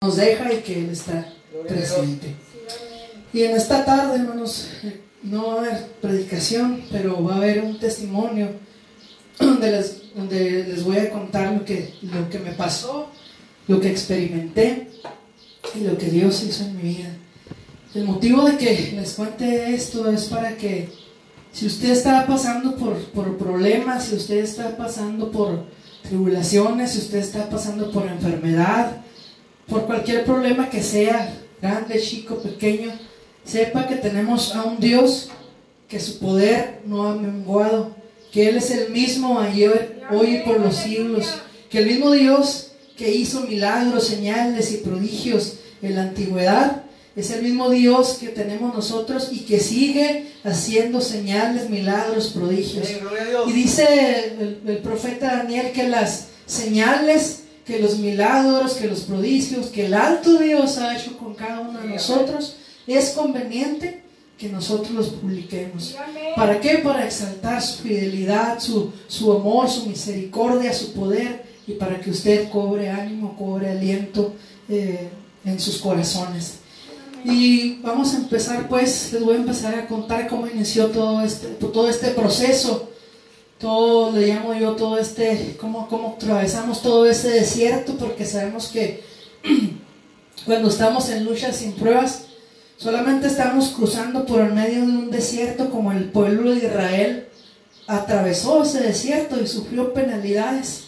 nos deja y que Él está presente. Y en esta tarde, hermanos, no va a haber predicación, pero va a haber un testimonio donde les, donde les voy a contar lo que, lo que me pasó, lo que experimenté y lo que Dios hizo en mi vida. El motivo de que les cuente esto es para que si usted está pasando por, por problemas, si usted está pasando por tribulaciones, si usted está pasando por enfermedad, por cualquier problema que sea, grande, chico, pequeño, sepa que tenemos a un Dios que su poder no ha menguado, que Él es el mismo ayer, hoy y por los siglos, que el mismo Dios que hizo milagros, señales y prodigios en la antigüedad, es el mismo Dios que tenemos nosotros y que sigue haciendo señales, milagros, prodigios. Y dice el, el profeta Daniel que las señales que los milagros, que los prodigios, que el alto Dios ha hecho con cada uno de nosotros, es conveniente que nosotros los publiquemos. ¿Para qué? Para exaltar su fidelidad, su, su amor, su misericordia, su poder y para que usted cobre ánimo, cobre aliento eh, en sus corazones. Y vamos a empezar pues, les voy a empezar a contar cómo inició todo este, todo este proceso todo, le llamo yo todo este, cómo, cómo atravesamos todo ese desierto, porque sabemos que cuando estamos en luchas sin pruebas, solamente estamos cruzando por el medio de un desierto como el pueblo de Israel atravesó ese desierto y sufrió penalidades.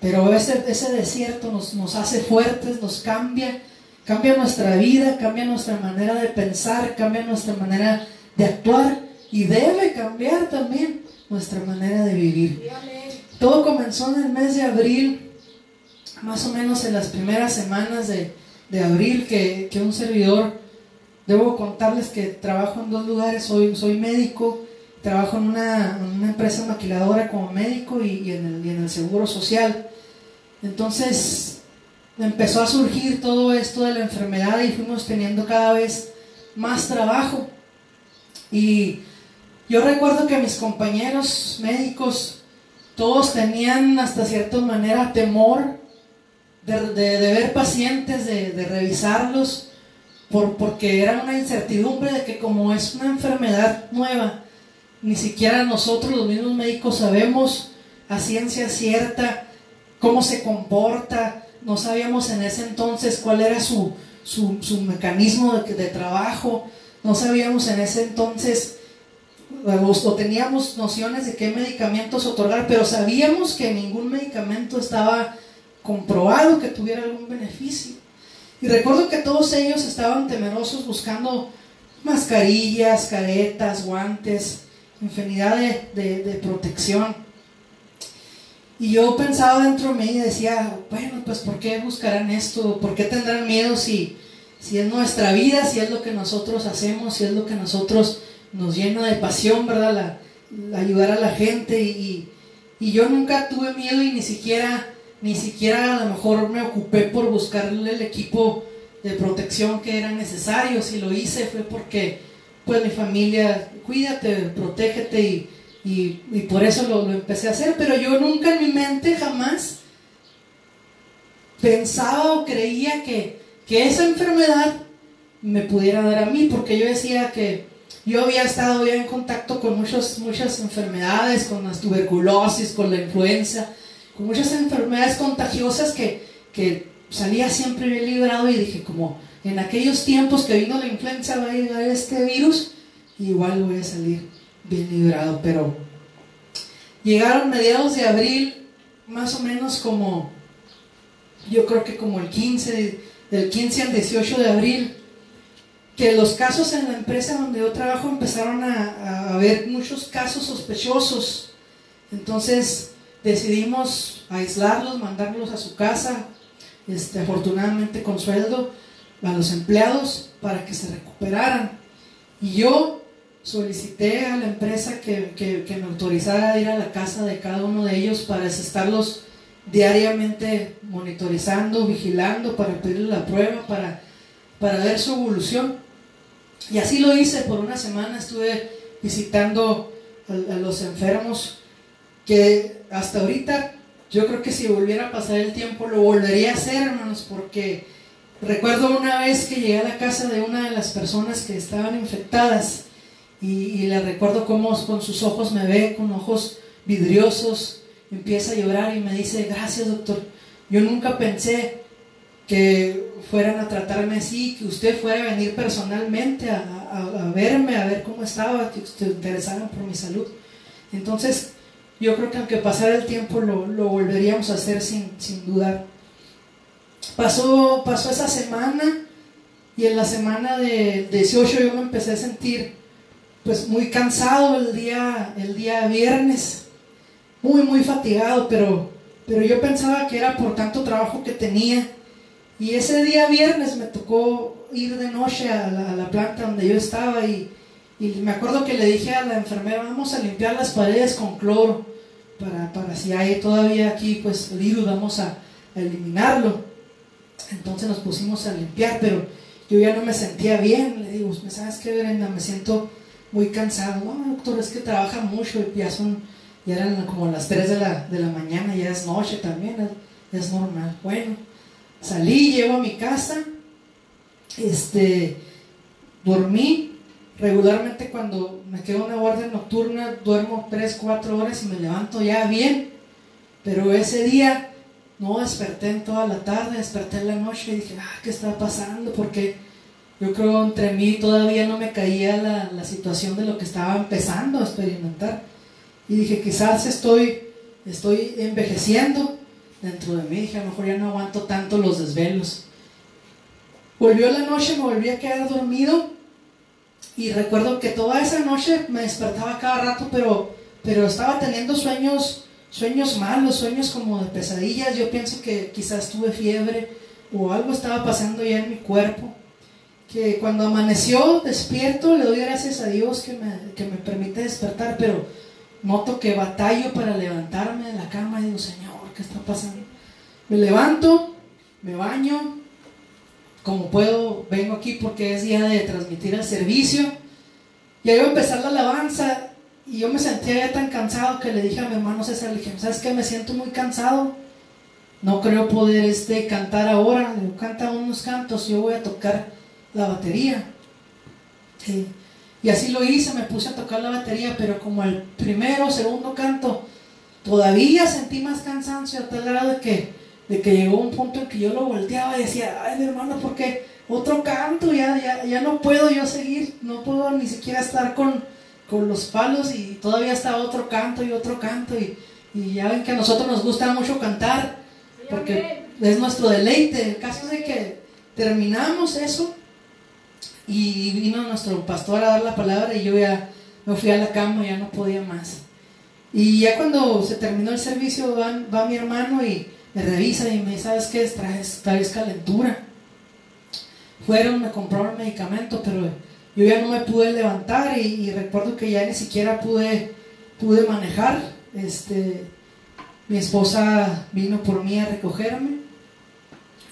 Pero ese, ese desierto nos, nos hace fuertes, nos cambia, cambia nuestra vida, cambia nuestra manera de pensar, cambia nuestra manera de actuar y debe cambiar también nuestra manera de vivir. Todo comenzó en el mes de abril, más o menos en las primeras semanas de, abril, que, un servidor, debo contarles que trabajo en dos lugares, soy, soy médico, trabajo en una, empresa maquiladora como médico y, en el, y en el seguro social. Entonces empezó a surgir todo esto de la enfermedad y fuimos teniendo cada vez más trabajo. Y yo recuerdo que mis compañeros médicos, todos tenían hasta cierta manera temor de, ver pacientes, de, revisarlos, por, porque era una incertidumbre de que como es una enfermedad nueva, ni siquiera nosotros los mismos médicos sabemos a ciencia cierta cómo se comporta, no sabíamos en ese entonces cuál era su, mecanismo de, de trabajo, no sabíamos en ese entonces o teníamos nociones de qué medicamentos otorgar, pero sabíamos que ningún medicamento estaba comprobado que tuviera algún beneficio. Y recuerdo que todos ellos estaban temerosos buscando mascarillas, caretas, guantes, infinidad de, protección. Y yo pensaba dentro de mí y decía, bueno, pues ¿por qué buscarán esto? ¿Por qué tendrán miedo si, si es nuestra vida, si es lo que nosotros hacemos, si es lo que nosotros nos llena de pasión, ¿verdad? La, ayudar a la gente y, yo nunca tuve miedo y ni siquiera, ni siquiera a lo mejor me ocupé por buscarle el equipo de protección que era necesario. Si lo hice fue porque, pues mi familia, cuídate, protégete y, y, por eso lo, lo, empecé a hacer. Pero yo nunca en mi mente jamás pensaba o creía que, que esa enfermedad me pudiera dar a mí, porque yo decía que yo había estado ya en contacto con muchas, muchas enfermedades, con la tuberculosis, con la influenza, con muchas enfermedades contagiosas que, que salía siempre bien librado y dije como en aquellos tiempos que vino la influenza va a llegar este virus, igual voy a salir bien librado, pero llegaron mediados de abril, más o menos como, yo creo que como el 15, del 15 al 18 de abril, que los casos en la empresa donde yo trabajo empezaron a, haber muchos casos sospechosos. Entonces decidimos aislarlos, mandarlos a su casa, este, afortunadamente con sueldo, a los empleados para que se recuperaran. Y yo solicité a la empresa que, que, me autorizara a ir a la casa de cada uno de ellos para estarlos diariamente monitorizando, vigilando, para pedirle la prueba, para, para ver su evolución. Y así lo hice por una semana, estuve visitando a, los enfermos, que hasta ahorita yo creo que si volviera a pasar el tiempo lo volvería a hacer, hermanos, porque Recuerdo una vez que llegué a la casa de una de las personas que estaban infectadas y, le recuerdo cómo con sus ojos me ve, con ojos vidriosos, empieza a llorar y me dice, gracias doctor, yo nunca pensé que fueran a tratarme así, que usted fuera a venir personalmente a, verme, a ver cómo estaba, que se interesaran por mi salud. Entonces, yo creo que aunque pasara el tiempo lo, volveríamos a hacer sin, sin dudar. Pasó, pasó esa semana y en la semana de 18 yo me empecé a sentir pues muy cansado el día, el día viernes, muy, muy fatigado, pero, pero yo pensaba que era por tanto trabajo que tenía. Y ese día viernes me tocó ir de noche a la, planta donde yo estaba y, y, me acuerdo que le dije a la enfermera, vamos a limpiar las paredes con cloro para, para si hay todavía aquí pues virus, vamos a, a eliminarlo. Entonces nos pusimos a limpiar, pero yo ya no me sentía bien. Le digo, ¿sabes qué, Brenda? Me siento muy cansado. No, doctor, es que trabaja mucho y ya son, ya eran como las 3 de la, de la mañana, ya es noche también, es, normal. Bueno, salí, llego a mi casa, este, dormí. Regularmente cuando me quedo una guardia nocturna, duermo 3, 4 horas y me levanto ya bien. Pero ese día no desperté en toda la tarde, desperté en la noche y dije, ah, ¿qué está pasando? Porque yo creo entre mí todavía no me caía la, la, situación de lo que estaba empezando a experimentar. Y dije, quizás estoy, estoy envejeciendo dentro de mí. Dije, a lo mejor ya no aguanto tanto los desvelos. Volvió la noche, me volví a quedar dormido. Y recuerdo que toda esa noche me despertaba cada rato, pero, pero estaba teniendo sueños, sueños malos, sueños como de pesadillas. Yo pienso que quizás tuve fiebre o algo estaba pasando ya en mi cuerpo que cuando amaneció despierto, le doy gracias a Dios que me, que me permite despertar, pero noto que batallo para levantarme de la cama y digo, Señor, ¿qué está pasando? Me levanto, me baño, como puedo, vengo aquí porque es día de transmitir el servicio, y ahí va a empezar la alabanza, y yo me sentía ya tan cansado que le dije a mi hermano César, le dije, ¿sabes qué? Me siento muy cansado, no creo poder este, cantar ahora, canta unos cantos, yo voy a tocar la batería. Y así lo hice, me puse a tocar la batería, pero como el primero segundo canto, todavía sentí más cansancio a tal grado de que, de que llegó un punto en que yo lo volteaba y decía, ay mi hermano, ¿por qué otro canto? Ya, ya, ya no puedo yo seguir, no puedo ni siquiera estar con, con los palos y todavía está otro canto y otro canto y, y ya ven que a nosotros nos gusta mucho cantar porque es nuestro deleite. El caso es de que terminamos eso y vino nuestro pastor a dar la palabra y yo ya me fui a la cama, ya no podía más. Y ya cuando se terminó el servicio va, mi hermano y me revisa y me dice, ¿sabes qué? Traes, traes calentura. Fueron, me compraron medicamento, pero yo ya no me pude levantar y, recuerdo que ya ni siquiera pude, pude manejar. Este, mi esposa vino por mí a recogerme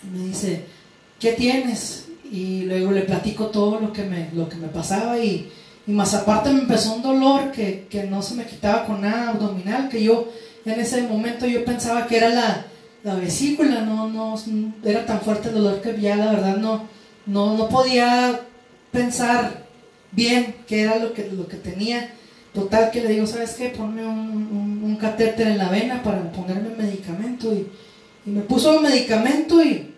y me dice, ¿qué tienes? y luego le platico todo lo que me, lo que me pasaba y, y más aparte me empezó un dolor que, que, no se me quitaba con nada abdominal, que yo en ese momento yo pensaba que era la, la vesícula, no, no era tan fuerte el dolor que ya la verdad no, no, no podía pensar bien qué era lo que, lo que tenía. Total que le digo, ¿sabes qué? Ponme un, catéter en la vena para ponerme medicamento y, y me puso medicamento y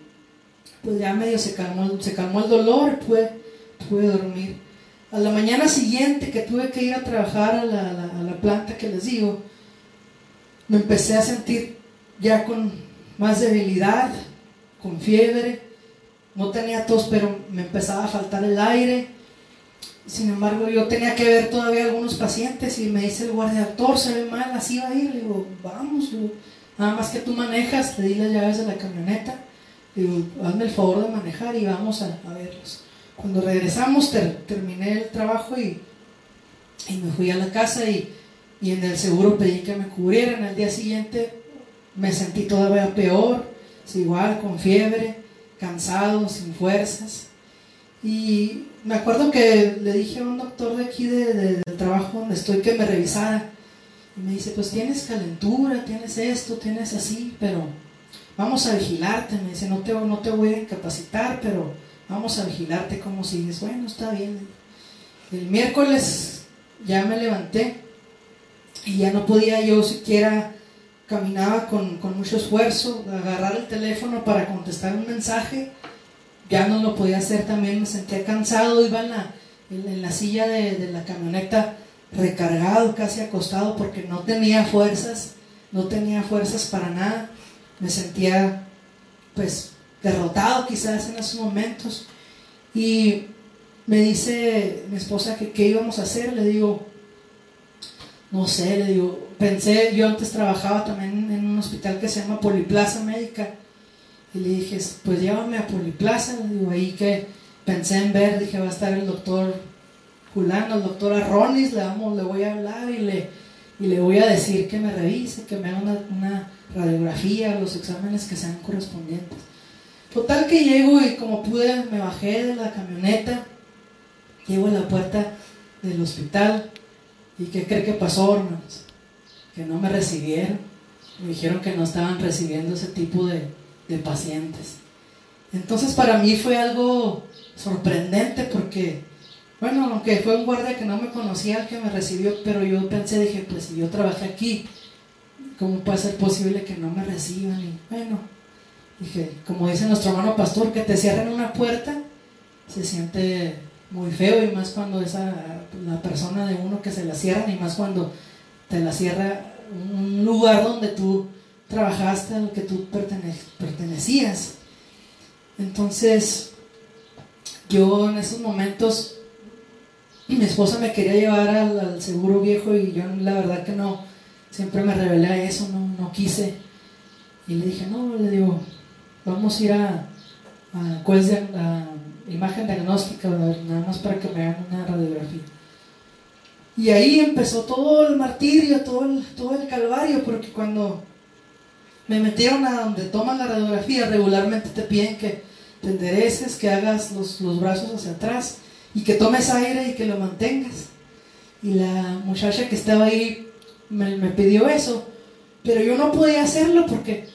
pues ya medio se calmó, se calmó el dolor, pude, pude dormir. A la mañana siguiente que tuve que ir a trabajar a la, a la, planta que les digo, me empecé a sentir ya con más debilidad, con fiebre, no tenía tos, pero me empezaba a faltar el aire. Sin embargo, yo tenía que ver todavía algunos pacientes y me dice el guardia, se ve mal, así va a ir. Le digo, vamos, nada más que tú manejas, le di las llaves de la camioneta Digo, hazme el favor de manejar y vamos a, verlos. Cuando regresamos terminé el trabajo y, me fui a la casa y, en el seguro pedí que me cubrieran. Al día siguiente me sentí todavía peor, igual con fiebre, cansado, sin fuerzas. Y me acuerdo que le dije a un doctor de aquí de, del trabajo donde estoy que me revisara. Y me dice, pues tienes calentura, tienes esto, tienes así, pero vamos a vigilarte, me dice, no te, no te voy a incapacitar, pero vamos a vigilarte como sigues. Bueno, está bien. El miércoles ya me levanté y ya no podía yo siquiera, caminaba con, mucho esfuerzo, agarrar el teléfono para contestar un mensaje, ya no lo podía hacer también, me sentía cansado, iba en la, en, la silla de, de la camioneta recargado, casi acostado, porque no tenía fuerzas, no tenía fuerzas para nada, me sentía pues derrotado quizás en esos momentos. Y me dice mi esposa que qué íbamos a hacer, le digo, no sé, le digo, pensé, yo antes trabajaba también en un hospital que se llama Poliplaza Médica, y le dije, pues llévame a Poliplaza, le digo, ahí que pensé en ver, dije, va a estar el doctor Julano, el doctor Arronis, le, vamos, le voy a hablar y le, y le voy a decir que me revise, que me haga una radiografía, los exámenes que sean correspondientes. Total que llego y como pude me bajé de la camioneta, llego a la puerta del hospital y ¿qué cree que pasó, hermanos? Que no me recibieron. Me dijeron que no estaban recibiendo ese tipo de, de pacientes. Entonces para mí fue algo sorprendente porque, bueno, aunque fue un guardia que no me conocía el que me recibió, pero yo pensé, dije, pues si yo trabajé aquí, ¿cómo puede ser posible que no me reciban? Y bueno, dije, como dice nuestro hermano pastor, que te cierren una puerta, se siente muy feo y más cuando esa la persona de uno que se la cierran y más cuando te la cierra un lugar donde tú trabajaste, al que tú pertenecías. Entonces, yo en esos momentos, mi esposa me quería llevar al, seguro viejo y yo la verdad que no, siempre me rebelé a eso, no, no quise. Y le dije, no, le digo, vamos a ir a, a, imagen diagnóstica, nada más para que me hagan una radiografía. Y ahí empezó todo el martirio, todo el, todo el calvario, porque cuando me metieron a donde toman la radiografía, regularmente te piden que te endereces, que hagas los, los brazos hacia atrás y que tomes aire y que lo mantengas. Y la muchacha que estaba ahí me, me pidió eso, pero yo no podía hacerlo porque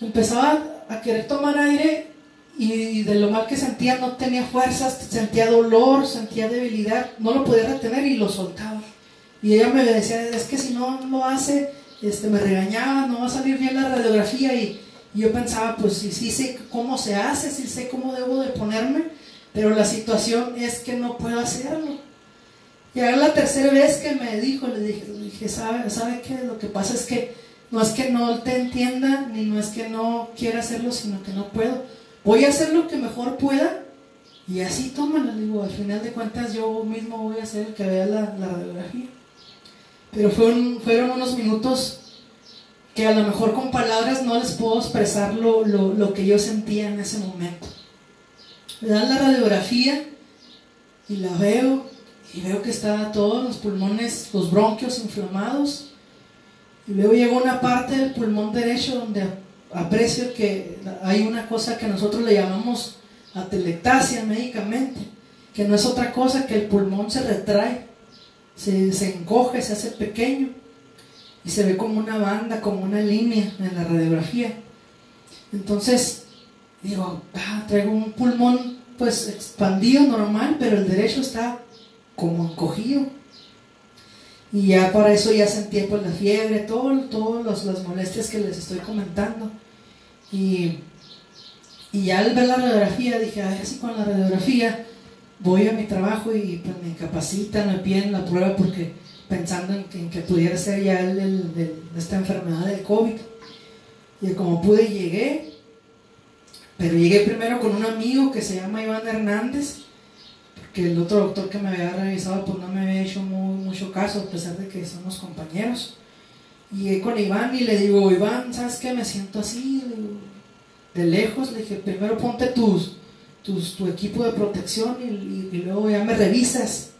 empezaba a querer tomar aire y de lo mal que sentía no tenía fuerzas, sentía dolor, sentía debilidad, no lo podía retener y lo soltaba. Y ella me decía, es que si no lo hace, este, me regañaba, no va a salir bien la radiografía y, yo pensaba, pues sí, sí sé cómo se hace, sí sé cómo debo de ponerme, pero la situación es que no puedo hacerlo. Y ahora la tercera vez que me dijo, le dije, le dije ¿sabe, ¿sabe qué? Lo que pasa es que no es que no te entienda, ni no es que no quiera hacerlo, sino que no puedo. Voy a hacer lo que mejor pueda y así tómala. Digo, al final de cuentas yo mismo voy a ser el que vea la, radiografía. Pero fueron, fueron unos minutos que a lo mejor con palabras no les puedo expresar lo, lo, que yo sentía en ese momento. Me dan la radiografía y la veo y veo que está todos los pulmones, los bronquios inflamados. Y luego llegó una parte del pulmón derecho donde aprecio que hay una cosa que nosotros le llamamos atelectasia médicamente, que no es otra cosa que el pulmón se retrae se, encoge, se hace pequeño y se ve como una banda, como una línea en la radiografía. Entonces, digo, ah, traigo un pulmón pues expandido normal, pero el derecho está como encogido. Y ya para eso ya sentía pues la fiebre, todas todo las molestias que les estoy comentando. Y, y ya al ver la radiografía dije, a ver si con la radiografía voy a mi trabajo y pues, me incapacitan, me piden la prueba porque pensando en que, pudiera ser ya el, esta enfermedad del COVID. Y como pude llegué, pero llegué primero con un amigo que se llama Iván Hernández, porque el otro doctor que me había revisado pues no me había hecho mucho caso, a pesar de que somos compañeros. Llegué con Iván y le digo, Iván, ¿sabes qué? Me siento así, de lejos. Le dije, primero ponte tus, tu equipo de protección y, luego ya me revisas,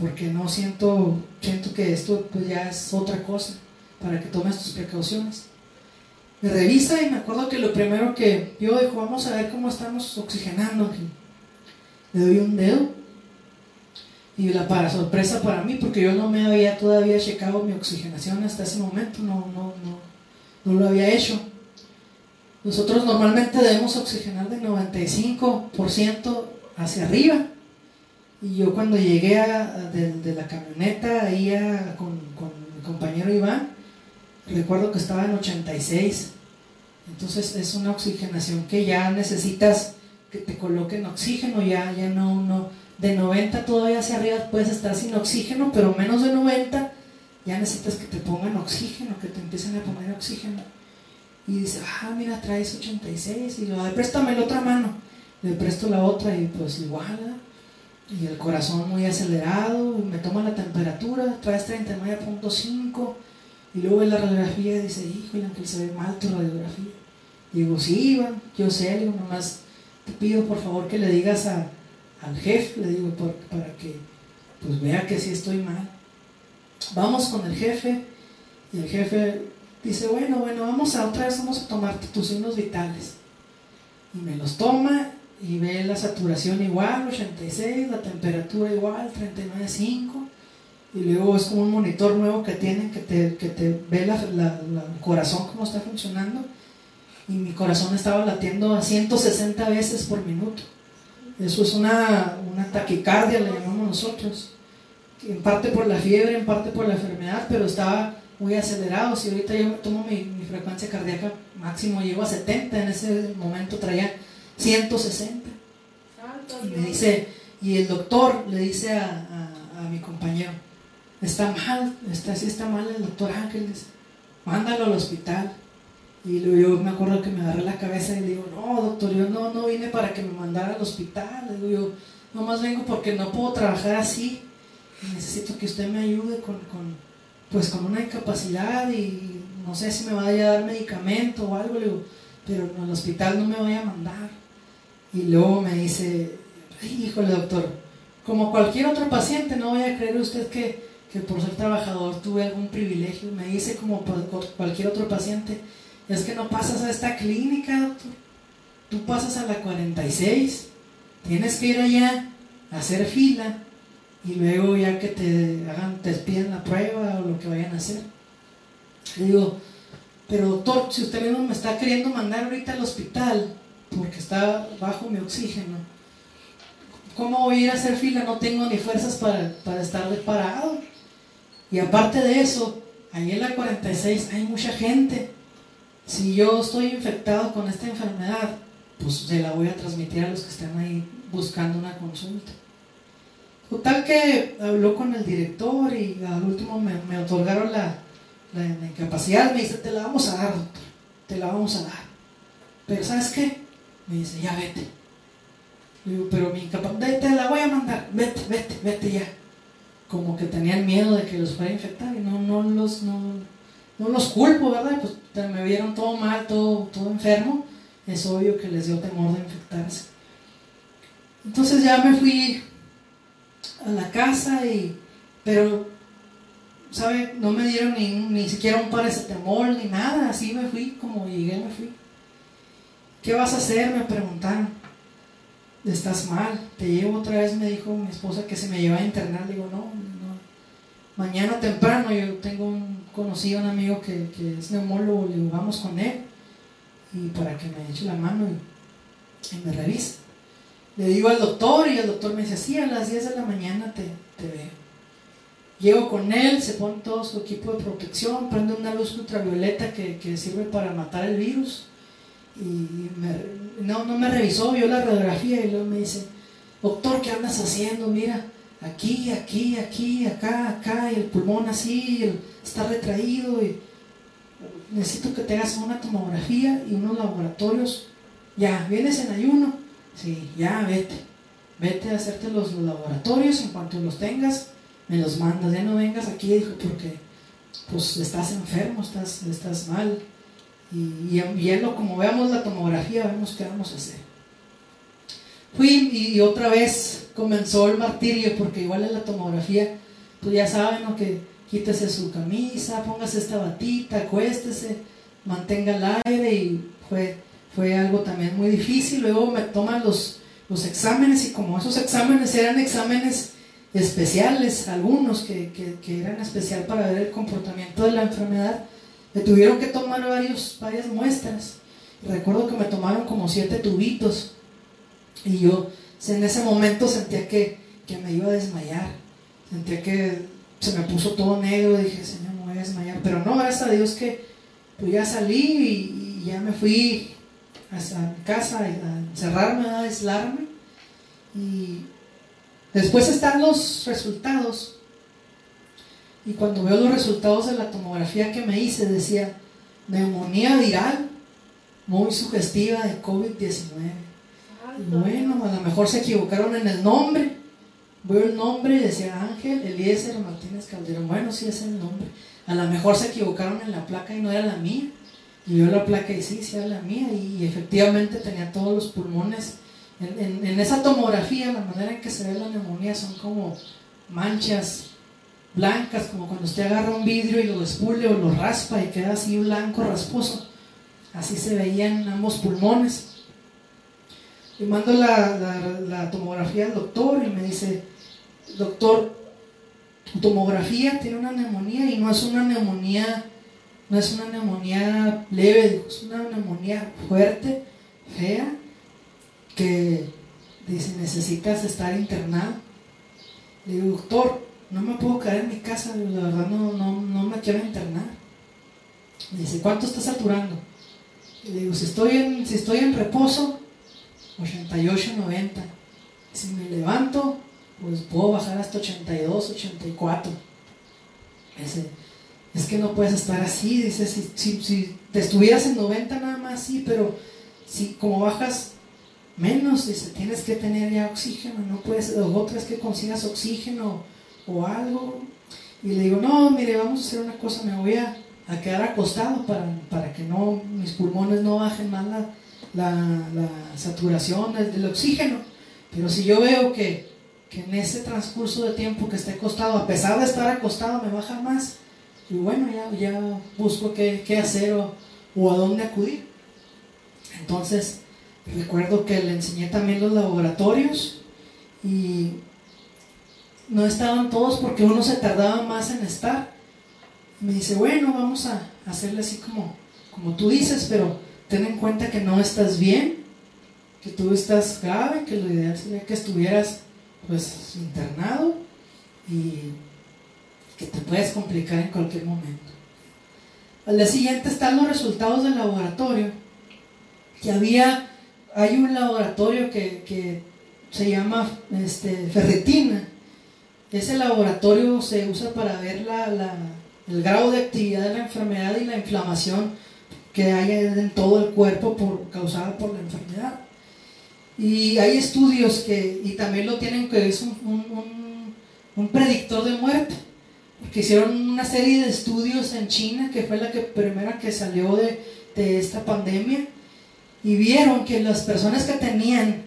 porque no siento, siento que esto pues ya es otra cosa, para que tomes tus precauciones. Me revisa y me acuerdo que lo primero que yo dijo, vamos a ver cómo estamos oxigenando. Le doy un dedo y la para sorpresa para mí, porque yo no me había todavía checado mi oxigenación hasta ese momento, no, no, no, no lo había hecho nosotros normalmente debemos oxigenar de 95% hacia arriba. Y yo cuando llegué a, de, la camioneta ahí con, con mi compañero Iván, recuerdo que estaba en 86. Entonces es una oxigenación que ya necesitas que te coloquen oxígeno, ya, ya no, no, de 90 todavía hacia arriba puedes estar sin oxígeno, pero menos de 90 ya necesitas que te pongan oxígeno, que te empiecen a poner oxígeno. Y dice, ah, mira, traes 86, y lo préstame la otra mano, le presto la otra y pues igual, y el corazón muy acelerado, y me toma la temperatura, traes 39.5, y luego en la radiografía y dice, híjole, aunque se ve mal tu radiografía. digo, sí, Iván, yo sé, digo, nomás te pido por favor que le digas al jefe, le digo, para que pues vea que sí estoy mal. Vamos con el jefe y el jefe dice, bueno, bueno, vamos a otra vez, vamos a tomarte tus signos vitales. Y me los toma y ve la saturación igual, 86, la temperatura igual, 39.5 y luego es como un monitor nuevo que tienen que te, que te ve la, el corazón cómo está funcionando y mi corazón estaba latiendo a 160 veces por minuto. Eso es una, una taquicardia, le llamamos nosotros. En parte por la fiebre, en parte por la enfermedad, pero estaba muy acelerado. Si ahorita yo tomo mi, mi frecuencia cardíaca máximo, llego a 70, en ese momento traía 160. Y me dice, y el doctor le dice a, a, a mi compañero, está mal, está, así está mal el doctor Ángeles, mándalo al hospital. Y luego yo me acuerdo que me agarré la cabeza y le digo, no, doctor, yo no, no vine para que me mandara al hospital. Le digo yo, nomás vengo porque no puedo trabajar así. necesito que usted me ayude con, con, pues con una incapacidad y no sé si me vaya a dar medicamento o algo. Le digo, pero al hospital no me vaya a mandar. Y luego me dice, híjole doctor, como cualquier otro paciente, no voy a creer usted que que por ser trabajador tuve algún privilegio. Me dice como cualquier otro paciente, es que no pasas a esta clínica, doctor. Tú pasas a la 46, tienes que ir allá a hacer fila y luego ya que te hagan, te piden la prueba o lo que vayan a hacer. Le digo, pero doctor, si usted mismo me está queriendo mandar ahorita al hospital porque está bajo mi oxígeno, ¿cómo voy a ir a hacer fila? No tengo ni fuerzas para, para estar parado. Y aparte de eso, ahí en la 46 hay mucha gente. Si yo estoy infectado con esta enfermedad, pues se la voy a transmitir a los que están ahí buscando una consulta. Total que habló con el director y al último me, otorgaron la, la, incapacidad. Me dice, te la vamos a dar, doctor, te la vamos a dar. Pero ¿sabes qué? Me dice, ya vete. Le digo, pero mi incapacidad, te la voy a mandar, vete, vete, vete ya como que tenían miedo de que los fuera a infectar y no, no, los, no, no los culpo, ¿verdad? Pues me vieron todo mal, todo, todo enfermo, es obvio que les dio temor de infectarse. Entonces ya me fui a la casa y, pero, ¿sabe? No me dieron ni, ni siquiera un paracetamol ni nada, así me fui, como llegué me fui. ¿Qué vas a hacer? Me preguntaron estás mal, te llevo otra vez, me dijo mi esposa que se me lleva a internar, digo, no, no. mañana temprano yo tengo un conocido, un amigo que, es neumólogo, le digo, vamos con él, y para que me eche la mano y, me revise. Le digo al doctor y el doctor me dice, sí, a las 10 de la mañana te, te veo. Llego con él, se pone todo su equipo de protección, prende una luz ultravioleta que sirve para matar el virus y no, no me revisó, vio la radiografía y luego me dice, doctor, ¿qué andas haciendo? Mira, aquí, aquí, aquí, acá, acá, y el pulmón así, está retraído, y necesito que te hagas una tomografía y unos laboratorios. Ya, ¿vienes en ayuno? Sí, ya, vete. Vete a hacerte los, laboratorios, en cuanto los tengas, me los mandas, ya no vengas aquí, dijo, porque pues estás enfermo, estás, estás mal. Y, viendo como veamos la tomografía, vemos qué vamos a hacer. Fui y, otra vez comenzó el martirio, porque igual en la tomografía, pues ya saben que quítese su camisa, póngase esta batita, acuéstese, mantenga el aire y fue, fue algo también muy difícil. Luego me toman los, los exámenes y como esos exámenes eran exámenes especiales, algunos que, que, que eran especial para ver el comportamiento de la enfermedad, le tuvieron que tomar varios, varias muestras Recuerdo que me tomaron como siete tubitos y yo en ese momento sentía que, me iba a desmayar. Sentía que se me puso todo negro. Dije, Señor, me voy a desmayar. Pero no, gracias a Dios que pues ya salí y, ya me fui hasta mi casa a encerrarme, a aislarme. Y después están los resultados. Y cuando veo los resultados de la tomografía que me hice, decía neumonía viral muy sugestiva de COVID-19. Bueno, a lo mejor se equivocaron en el nombre. Veo el nombre y decía Ángel Eliezer Martínez Calderón. Bueno, sí es el nombre. A lo mejor se equivocaron en la placa y no era la mía. Y veo la placa y sí, sí era la mía. Y, efectivamente tenía todos los pulmones. En, en, esa tomografía, la manera en que se ve la neumonía son como manchas blancas, como cuando usted agarra un vidrio y lo despule o lo raspa y queda así blanco, rasposo. Así se veían ambos pulmones. Le mando la, tomografía al doctor y me dice, doctor, tu tomografía tiene una neumonía y no es una neumonía, no es una neumonía leve, es una neumonía fuerte, fea, que dice, necesitas estar internado. Le digo, doctor, no me puedo quedar en mi casa, la verdad no, no, no me quiero internar. Me dice, ¿cuánto está saturando? Le digo, si estoy en, si estoy en reposo, 88, 90. Si me levanto, pues puedo bajar hasta 82, 84. es que no puedes estar así, dice, si, si, te estuvieras en 90 nada más, sí, pero si como bajas menos, dice, tienes que tener ya oxígeno, no puedes, o otra es que consigas oxígeno o algo. Y le digo, no, mire, vamos a hacer una cosa, me voy a, a quedar acostado para, para, que no mis pulmones no bajen más la, la, saturación del, oxígeno. Pero si yo veo que, que, en ese transcurso de tiempo que esté acostado, a pesar de estar acostado, me baja más, y bueno, ya, ya busco qué, qué hacer o, o, a dónde acudir. Entonces, recuerdo que le enseñé también los laboratorios y no estaban todos porque uno se tardaba más en estar me dice, bueno, vamos a hacerle así como, como tú dices, pero ten en cuenta que no estás bien, que tú estás grave, que lo ideal sería que estuvieras pues internado y que te puedes complicar en cualquier momento. Al día siguiente están los resultados del laboratorio, que había, hay un laboratorio que, se llama este, ferritina. Ese laboratorio se usa para ver la el grado de actividad de la enfermedad y la inflamación que hay en todo el cuerpo por, causada por la enfermedad. Y hay estudios que, y también lo tienen, que es un, un, predictor de muerte, porque hicieron una serie de estudios en China, que fue la que, primera que salió de, de esta pandemia, y vieron que las personas que tenían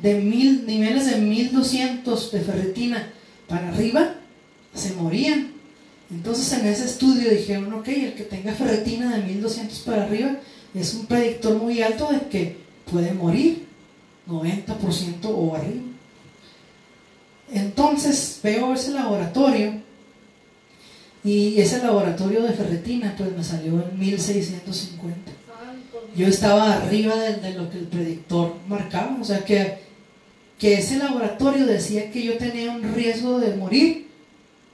de mil, niveles de 1200 de ferritina para arriba, se morían. Entonces en ese estudio dijeron, ok, el que tenga ferretina de 1200 para arriba es un predictor muy alto de que puede morir, 90% o arriba. Entonces veo ese laboratorio y ese laboratorio de ferretina pues me salió en 1650. Yo estaba arriba de, lo que el predictor marcaba, o sea que, que ese laboratorio decía que yo tenía un riesgo de morir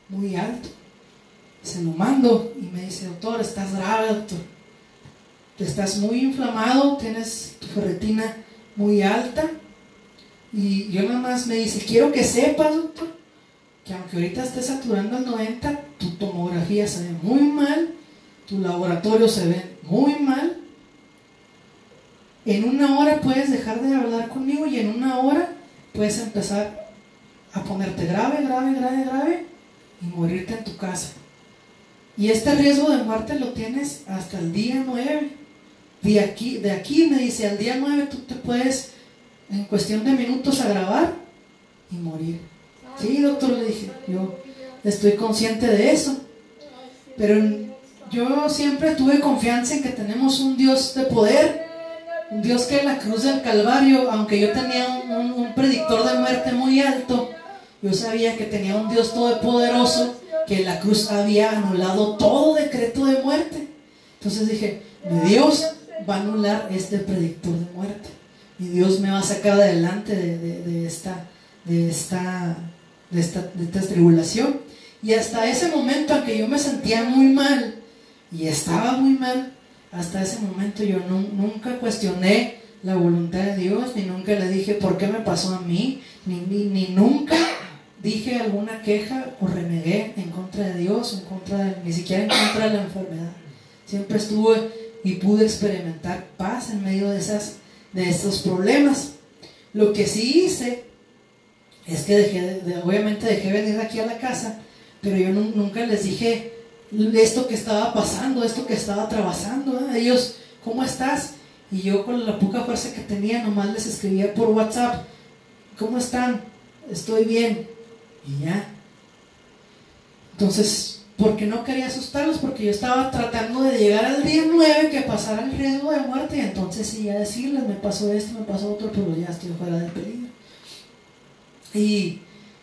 muy alto se lo mando y me dice, doctor, estás grave, doctor. Estás muy inflamado, tienes tu ferretina muy alta. Y yo nada más me dice, quiero que sepas, doctor, que aunque ahorita estés saturando al 90, tu tomografía se ve muy mal, tu laboratorio se ve muy mal. En una hora puedes dejar de hablar conmigo y en una hora puedes empezar a ponerte grave, grave, grave, grave y morirte en tu casa. Y este riesgo de muerte lo tienes hasta el día 9. De aquí, de aquí me dice, al día 9 tú te puedes, en cuestión de minutos, agravar y morir. Sí, doctor, le dije, yo estoy consciente de eso. Pero yo siempre tuve confianza en que tenemos un Dios de poder, un Dios que en la cruz del Calvario, aunque yo tenía un, un predictor de muerte muy alto, yo sabía que tenía un Dios todopoderoso que la cruz había anulado todo decreto de muerte. Entonces dije, Dios va a anular este predictor de muerte. Y Dios me va a sacar adelante de, esta, de, esta, de, esta, de esta tribulación. Y hasta ese momento, aunque yo me sentía muy mal y estaba muy mal, hasta ese momento yo nunca cuestioné la voluntad de Dios, ni nunca le dije por qué me pasó a mí, ni, ni, ni nunca dije alguna queja o renegué en contra de Dios, en contra de, ni siquiera en contra de la enfermedad. Siempre estuve y pude experimentar paz en medio de, esas, de estos problemas. Lo que sí hice es que dejé, obviamente dejé venir aquí a la casa, pero yo nunca les dije esto que estaba pasando, esto que estaba atravesando. Ellos, ¿cómo estás? Y yo con la poca fuerza que tenía, nomás les escribía por WhatsApp, ¿cómo están? Estoy bien. Y ya. Entonces, ¿por qué no quería asustarlos? Porque yo estaba tratando de llegar al día 9 que pasara el riesgo de muerte. Y entonces sí, ya decirles, me pasó esto, me pasó otro, pero ya estoy fuera de peligro. Y,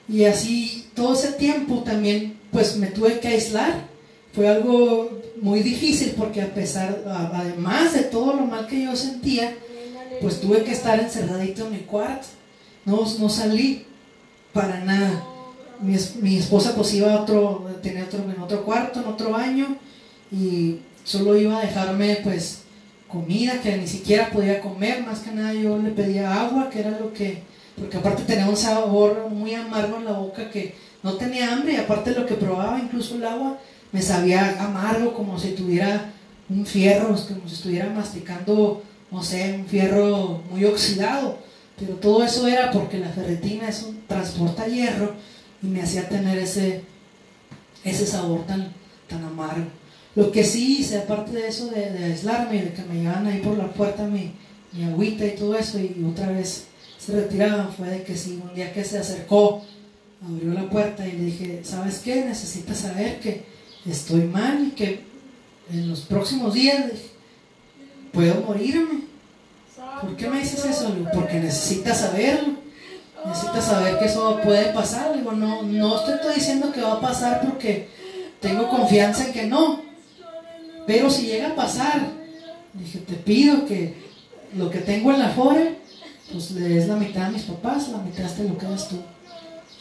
y así, todo ese tiempo también, pues me tuve que aislar. Fue algo muy difícil porque a pesar, además de todo lo mal que yo sentía, pues tuve que estar encerradito en mi cuarto. No, no salí para nada mi, esposa pues iba a otro, tenía otro, en otro cuarto, en otro baño, y solo iba a dejarme pues comida que ni siquiera podía comer, más que nada yo le pedía agua, que era lo que, porque aparte tenía un sabor muy amargo en la boca que no tenía hambre y aparte lo que probaba, incluso el agua, me sabía amargo como si tuviera un fierro, como si estuviera masticando, no sé, un fierro muy oxidado. Pero todo eso era porque la ferretina es un, transporta hierro me hacía tener ese, ese sabor tan, tan amargo. Lo que sí hice, aparte de eso, de, de aislarme, de que me llevaban ahí por la puerta mi, mi agüita y todo eso, y otra vez se retiraban, fue de que sí, un día que se acercó, abrió la puerta y le dije, ¿sabes qué? Necesitas saber que estoy mal y que en los próximos días puedo morirme. ¿Por qué me dices eso? Porque necesitas saberlo necesitas saber que eso puede pasar. Digo, no, no estoy diciendo que va a pasar porque tengo confianza en que no. Pero si llega a pasar, dije, te pido que lo que tengo en la FORE, pues le des la mitad a mis papás, la mitad te lo quedas tú.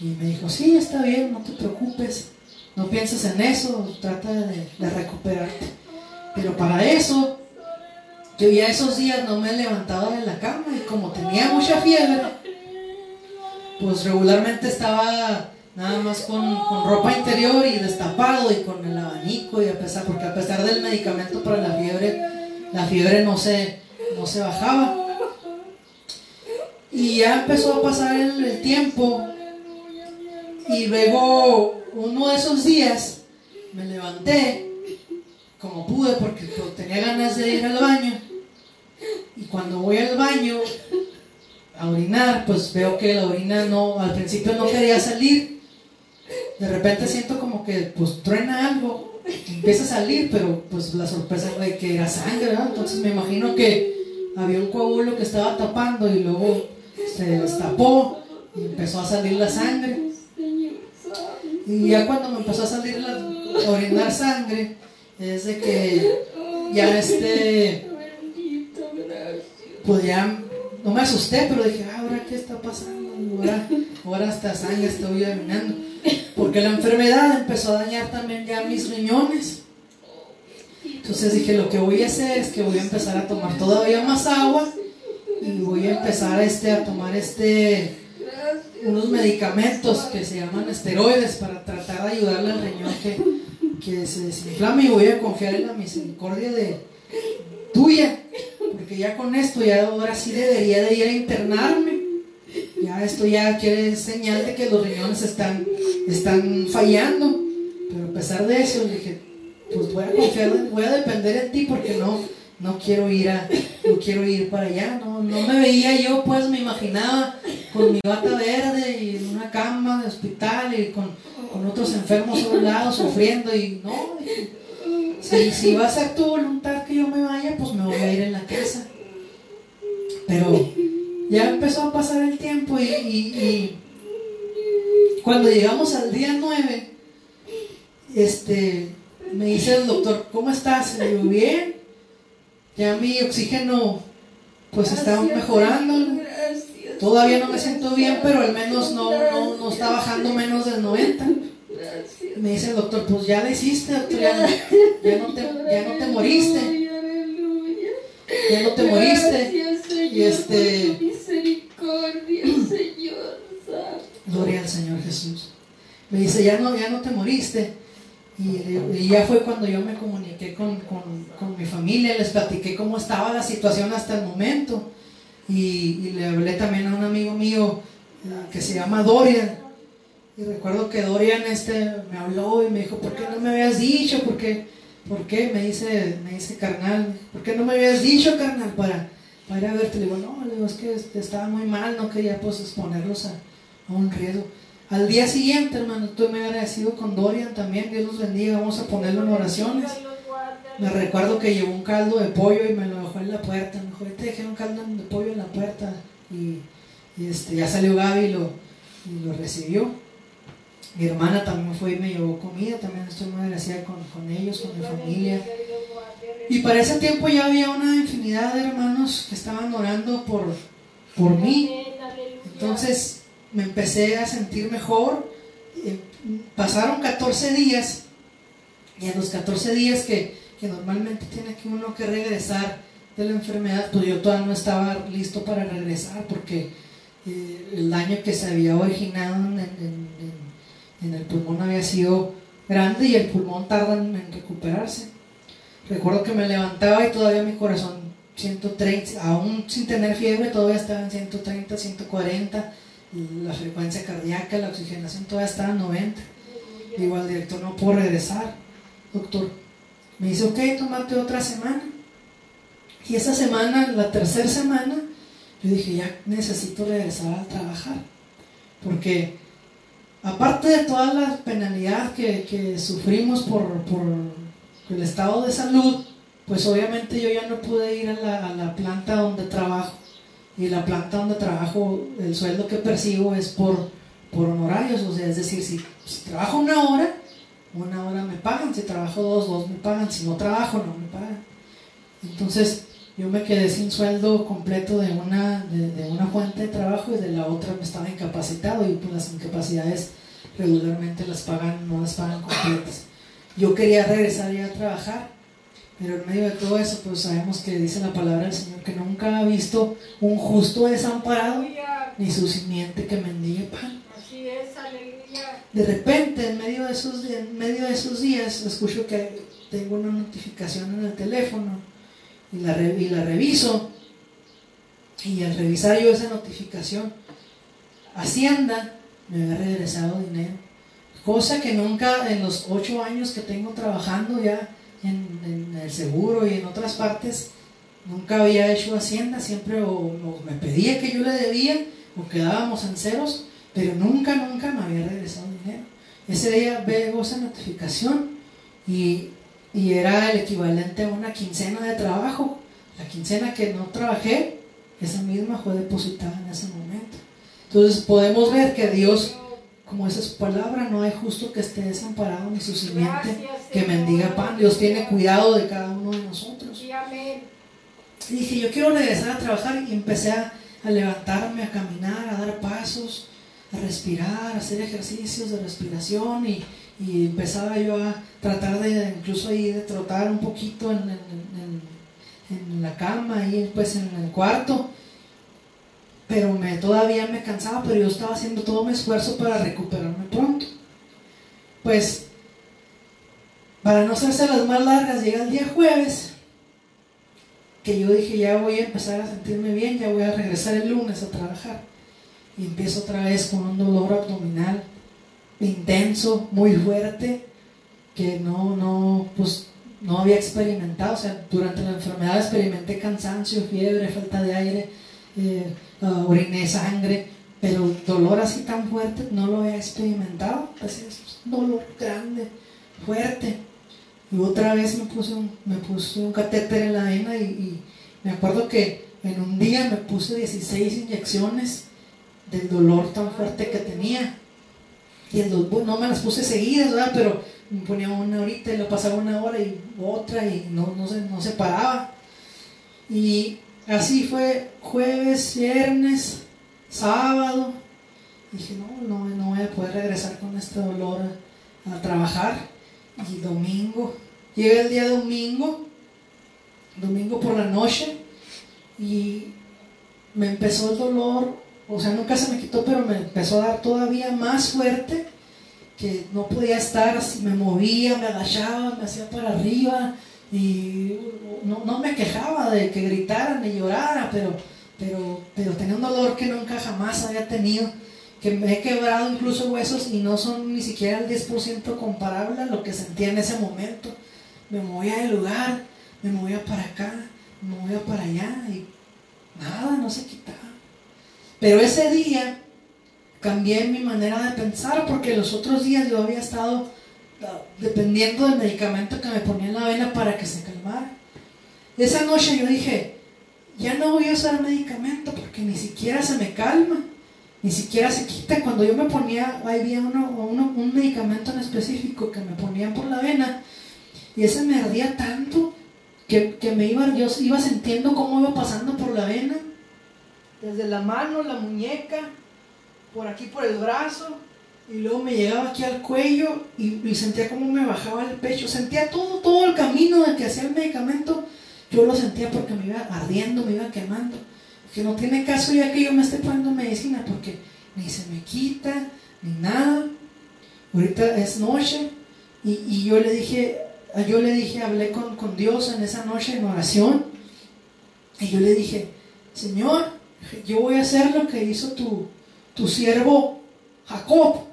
Y me dijo, sí, está bien, no te preocupes, no pienses en eso, trata de recuperarte. Pero para eso, yo ya esos días no me levantaba de la cama y como tenía mucha fiebre, pues regularmente estaba nada más con, ropa interior y destapado y con el abanico y a pesar, porque a pesar del medicamento para la fiebre, la fiebre no se, no se bajaba. Y ya empezó a pasar el, tiempo y luego uno de esos días me levanté como pude porque pues, tenía ganas de ir al baño y cuando voy al baño a orinar, pues veo que la orina no, al principio no quería salir. De repente siento como que pues truena algo, empieza a salir, pero pues la sorpresa fue que era sangre, ¿verdad? Entonces me imagino que había un coágulo que estaba tapando y luego se destapó y empezó a salir la sangre. Y ya cuando me empezó a salir la, orinar sangre, es de que ya este, ya no me asusté, pero dije, ah, ahora qué está pasando, ahora, ahora sangre estoy orinando. Porque la enfermedad empezó a dañar también ya mis riñones. Entonces dije, lo que voy a hacer es que voy a empezar a tomar todavía más agua y voy a empezar este, a tomar este, unos medicamentos que se llaman esteroides para tratar de ayudarle al riñón que, que se desinflame y voy a confiar en la misericordia de tuya porque ya con esto, ya ahora sí debería de ir a internarme. Ya esto ya quiere señal de que los riñones están, están fallando. Pero a pesar de eso, dije, pues voy a confiar, voy a depender en ti porque no, no quiero ir a, no quiero ir para allá. No, no me veía yo, pues me imaginaba con mi bata verde y en una cama de hospital y con, con otros enfermos a un lado sufriendo y no, si, si va a ser tu voluntad que yo me vaya, pues me voy a ir en la casa. Pero ya empezó a pasar el tiempo y, cuando llegamos al día 9, este, me dice el doctor, ¿cómo estás? Le digo, bien. ya mi oxígeno pues está mejorando. Todavía no me siento bien, pero al menos no, no, no está bajando menos del 90. Me dice el doctor, pues ya lo hiciste, doctor, ya, no, te, ya no te moriste. Ya no te moriste. Y este. Gloria al Señor Jesús. Me dice, ya no, ya no te moriste. Y, ya fue cuando yo me comuniqué con, mi familia, les platiqué cómo estaba la situación hasta el momento. Y, le hablé también a un amigo mío eh, que se llama Dorian. Y recuerdo que Dorian este, me habló y me dijo, ¿por qué no me habías dicho? ¿Por qué? ¿Por qué? Me dice, me dice carnal, ¿por qué no me habías dicho, carnal, para, para ir a verte? Le digo, no, le digo, es que estaba muy mal, no quería pues exponerlos a, a un riesgo. Al día siguiente, hermano, estoy muy agradecido con Dorian también. Dios los bendiga. Vamos a ponerlo en oraciones. Me recuerdo que llevó un caldo de pollo y me lo dejó en la puerta. Me dijo, te dejé un caldo de pollo en la puerta. Y, este, ya salió Gaby y lo, lo recibió. Mi hermana también fue y me llevó comida. También estoy muy agradecida con, con ellos, con mi familia. Y para ese tiempo ya había una infinidad de hermanos que estaban orando por, por mí. Entonces, me empecé a sentir mejor. Eh, pasaron 14 días y en los 14 días que, normalmente tiene que uno que regresar de la enfermedad, pues yo todavía no estaba listo para regresar porque eh, el daño que se había originado en, el pulmón había sido grande y el pulmón tarda en, recuperarse. Recuerdo que me levantaba y todavía mi corazón 130, aún sin tener fiebre, todavía estaba en 130, 140 la frecuencia cardíaca, la oxigenación todavía está a 90. Digo al director, no puedo regresar, doctor. Me dice, ok, tomate otra semana. Y esa semana, la tercera semana, yo dije, ya necesito regresar a trabajar. Porque aparte de toda la penalidad que, sufrimos por, el estado de salud, pues obviamente yo ya no pude ir a la, planta donde trabajo. Y la planta donde trabajo, el sueldo que percibo es por, por honorarios, o sea, es decir, si, trabajo una hora, una hora me pagan, si trabajo dos, dos me pagan, si no trabajo, no me pagan. Entonces, yo me quedé sin sueldo completo de una, de, una fuente de trabajo y de la otra me estaba incapacitado y pues las incapacidades regularmente las pagan, no las pagan completas. Yo quería regresar ya a trabajar, pero en medio de todo eso, pues sabemos que dice la palabra del Señor que nunca ha visto un justo desamparado ni su simiente que mendigue pan. Así es, aleluya. De repente, en medio de esos, en medio de esos días, escucho que tengo una notificación en el teléfono y la, y la reviso. Y al revisar yo esa notificación, Hacienda me había regresado dinero. Cosa que nunca en los ocho años que tengo trabajando ya en, el seguro y en otras partes, nunca había hecho hacienda, siempre o, me pedía que yo le debía o quedábamos en ceros, pero nunca, nunca me había regresado dinero. Ese día veo esa notificación y, y era el equivalente a una quincena de trabajo. La quincena que no trabajé, esa misma fue depositada en ese momento. Entonces podemos ver que Dios como esa es su palabra, no hay justo que esté desamparado ni su simiente que mendiga pan. Dios tiene cuidado de cada uno de nosotros. Y dije, yo quiero regresar a trabajar y empecé a, levantarme, a caminar, a dar pasos, a respirar, a hacer ejercicios de respiración y, empezaba yo a tratar de incluso ahí de trotar un poquito en, en la cama, ahí pues en el cuarto pero me, todavía me cansaba, pero yo estaba haciendo todo mi esfuerzo para recuperarme pronto. Pues, para no hacerse las más largas, llega el día jueves, que yo dije, ya voy a empezar a sentirme bien, ya voy a regresar el lunes a trabajar. Y empiezo otra vez con un dolor abdominal intenso, muy fuerte, que no, no, pues, no había experimentado. O sea, durante la enfermedad experimenté cansancio, fiebre, falta de aire, eh, uh, oriné sangre, pero dolor así tan fuerte no lo había experimentado. Pues es dolor grande, fuerte. Y otra vez me puse un, me puse un catéter en la vena y, me acuerdo que en un día me puse 16 inyecciones del dolor tan fuerte que tenía. Y no me las puse seguidas, ¿verdad? Pero me ponía una horita y lo pasaba una hora y otra y no, no, se, no se paraba. Y así fue jueves, viernes, sábado. Dije, no, no, no voy a poder regresar con este dolor a, a trabajar. Y domingo, llega el día domingo, domingo por la noche, y me empezó el dolor, o sea, nunca se me quitó, pero me empezó a dar todavía más fuerte, que no podía estar, así me movía, me agachaba, me hacía para arriba, y no, no me quejaba de que gritara ni llorara, pero, pero, pero tenía un dolor que nunca jamás había tenido, que me he quebrado incluso huesos y no son ni siquiera el 10% comparable a lo que sentía en ese momento. Me movía del lugar, me movía para acá, me movía para allá y nada, no se quitaba. Pero ese día cambié mi manera de pensar porque los otros días yo había estado ah, dependiendo del medicamento que me ponía en la vena para que se calmara. Esa noche yo dije, ya no voy a usar medicamento porque ni siquiera se me calma, ni siquiera se quita. Cuando yo me ponía, había uno, uno, un medicamento en específico que me ponían por la vena y ese me ardía tanto que, que me iba, yo iba sintiendo cómo iba pasando por la vena, desde la mano, la muñeca, por aquí por el brazo, y luego me llegaba aquí al cuello y, sentía cómo me bajaba el pecho, sentía todo, todo el camino de que hacía el medicamento, yo lo sentía porque me iba ardiendo, me iba quemando, que no tiene caso ya que yo me esté poniendo medicina porque ni se me quita, ni nada, ahorita es noche, y, y yo le dije, yo le dije, hablé con, con, Dios en esa noche en oración. Y yo le dije, Señor, yo voy a hacer lo que hizo tu, tu siervo Jacob.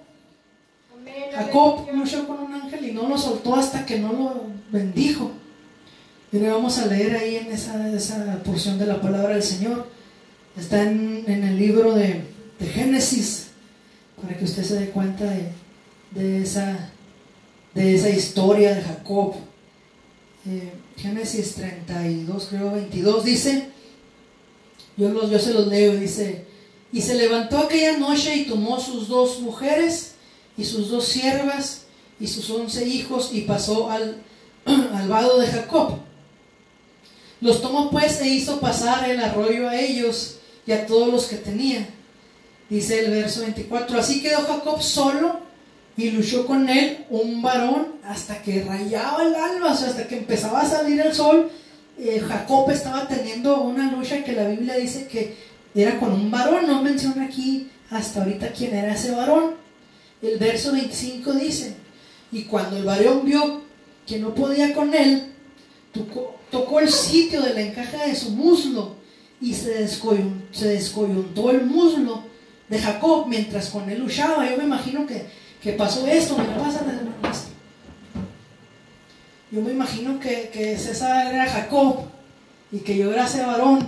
Amén, Jacob luchó con un ángel y no lo soltó hasta que no lo bendijo. Y le vamos a leer ahí en esa, esa porción de la palabra del Señor. Está en, en el libro de, de, Génesis, para que usted se dé cuenta de, de esa de esa historia de Jacob. Eh, Génesis 32, creo 22, dice, yo, los, yo se los leo, dice, y se levantó aquella noche y tomó sus dos mujeres y sus dos siervas y sus once hijos y pasó al, al vado de Jacob. Los tomó pues e hizo pasar el arroyo a ellos y a todos los que tenía. Dice el verso 24, así quedó Jacob solo y luchó con él un varón hasta que rayaba el alba, o hasta que empezaba a salir el sol. Eh, Jacob estaba teniendo una lucha que la Biblia dice que era con un varón, no menciona aquí hasta ahorita quién era ese varón. El verso 25 dice, y cuando el varón vio que no podía con él, tocó, el sitio de la encaja de su muslo y se descoyuntó, el muslo de Jacob mientras con él luchaba. Yo me imagino que que pasó esto, me pasa. Yo me imagino que, que, César era Jacob y que yo era ese varón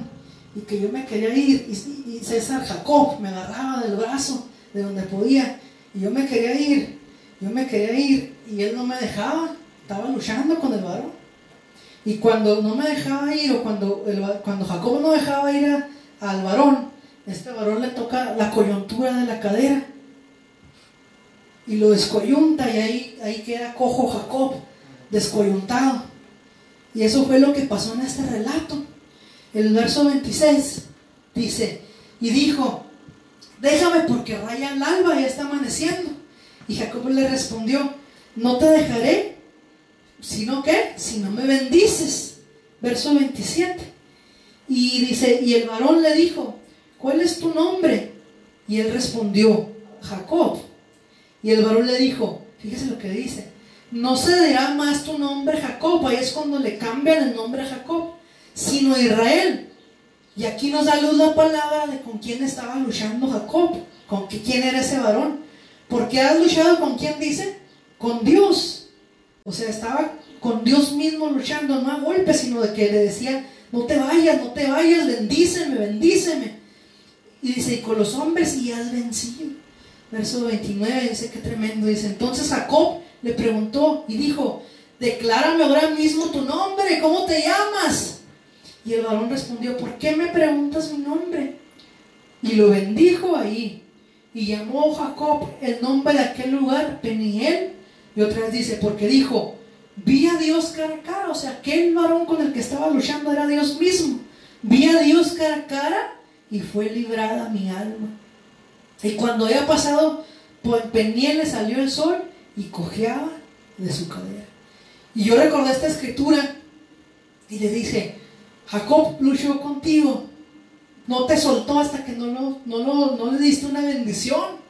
y que yo me quería ir y, César Jacob me agarraba del brazo de donde podía y yo me quería ir, yo me quería ir y él no me dejaba, estaba luchando con el varón. Y cuando no me dejaba ir o cuando, cuando Jacob no dejaba ir a, al varón, este varón le toca la coyuntura de la cadera y lo descoyunta y ahí, ahí queda cojo Jacob, descoyuntado. Y eso fue lo que pasó en este relato. El verso 26 dice, y dijo, déjame porque raya el alba y está amaneciendo. Y Jacob le respondió, no te dejaré, sino que, si no me bendices. Verso 27. Y dice, y el varón le dijo, ¿cuál es tu nombre? Y él respondió, Jacob. Y el varón le dijo, fíjese lo que dice, no se dirá más tu nombre Jacob, ahí es cuando le cambian el nombre a Jacob, sino Israel. Y aquí nos da luz la palabra de con quién estaba luchando Jacob, con que, quién era ese varón. Porque has luchado con quién dice? Con Dios. O sea, estaba con Dios mismo luchando, no a golpes, sino de que le decía, no te vayas, no te vayas, bendíceme, bendíceme. Y dice, y con los hombres y has vencido verso 29, dice que tremendo, dice, entonces Jacob le preguntó y dijo, declárame ahora mismo tu nombre, ¿cómo te llamas? Y el varón respondió, ¿por qué me preguntas mi nombre? Y lo bendijo ahí. Y llamó Jacob el nombre de aquel lugar, Peniel. Y otra vez dice, porque dijo, vi a Dios cara a cara. O sea, aquel varón con el que estaba luchando era Dios mismo. Vi a Dios cara a cara y fue librada mi alma. Y cuando había pasado por Peniel le salió el sol y cojeaba de su cadera. Y yo recordé esta escritura y le dije, Jacob luchó contigo, no te soltó hasta que no, lo, no, no le diste una bendición.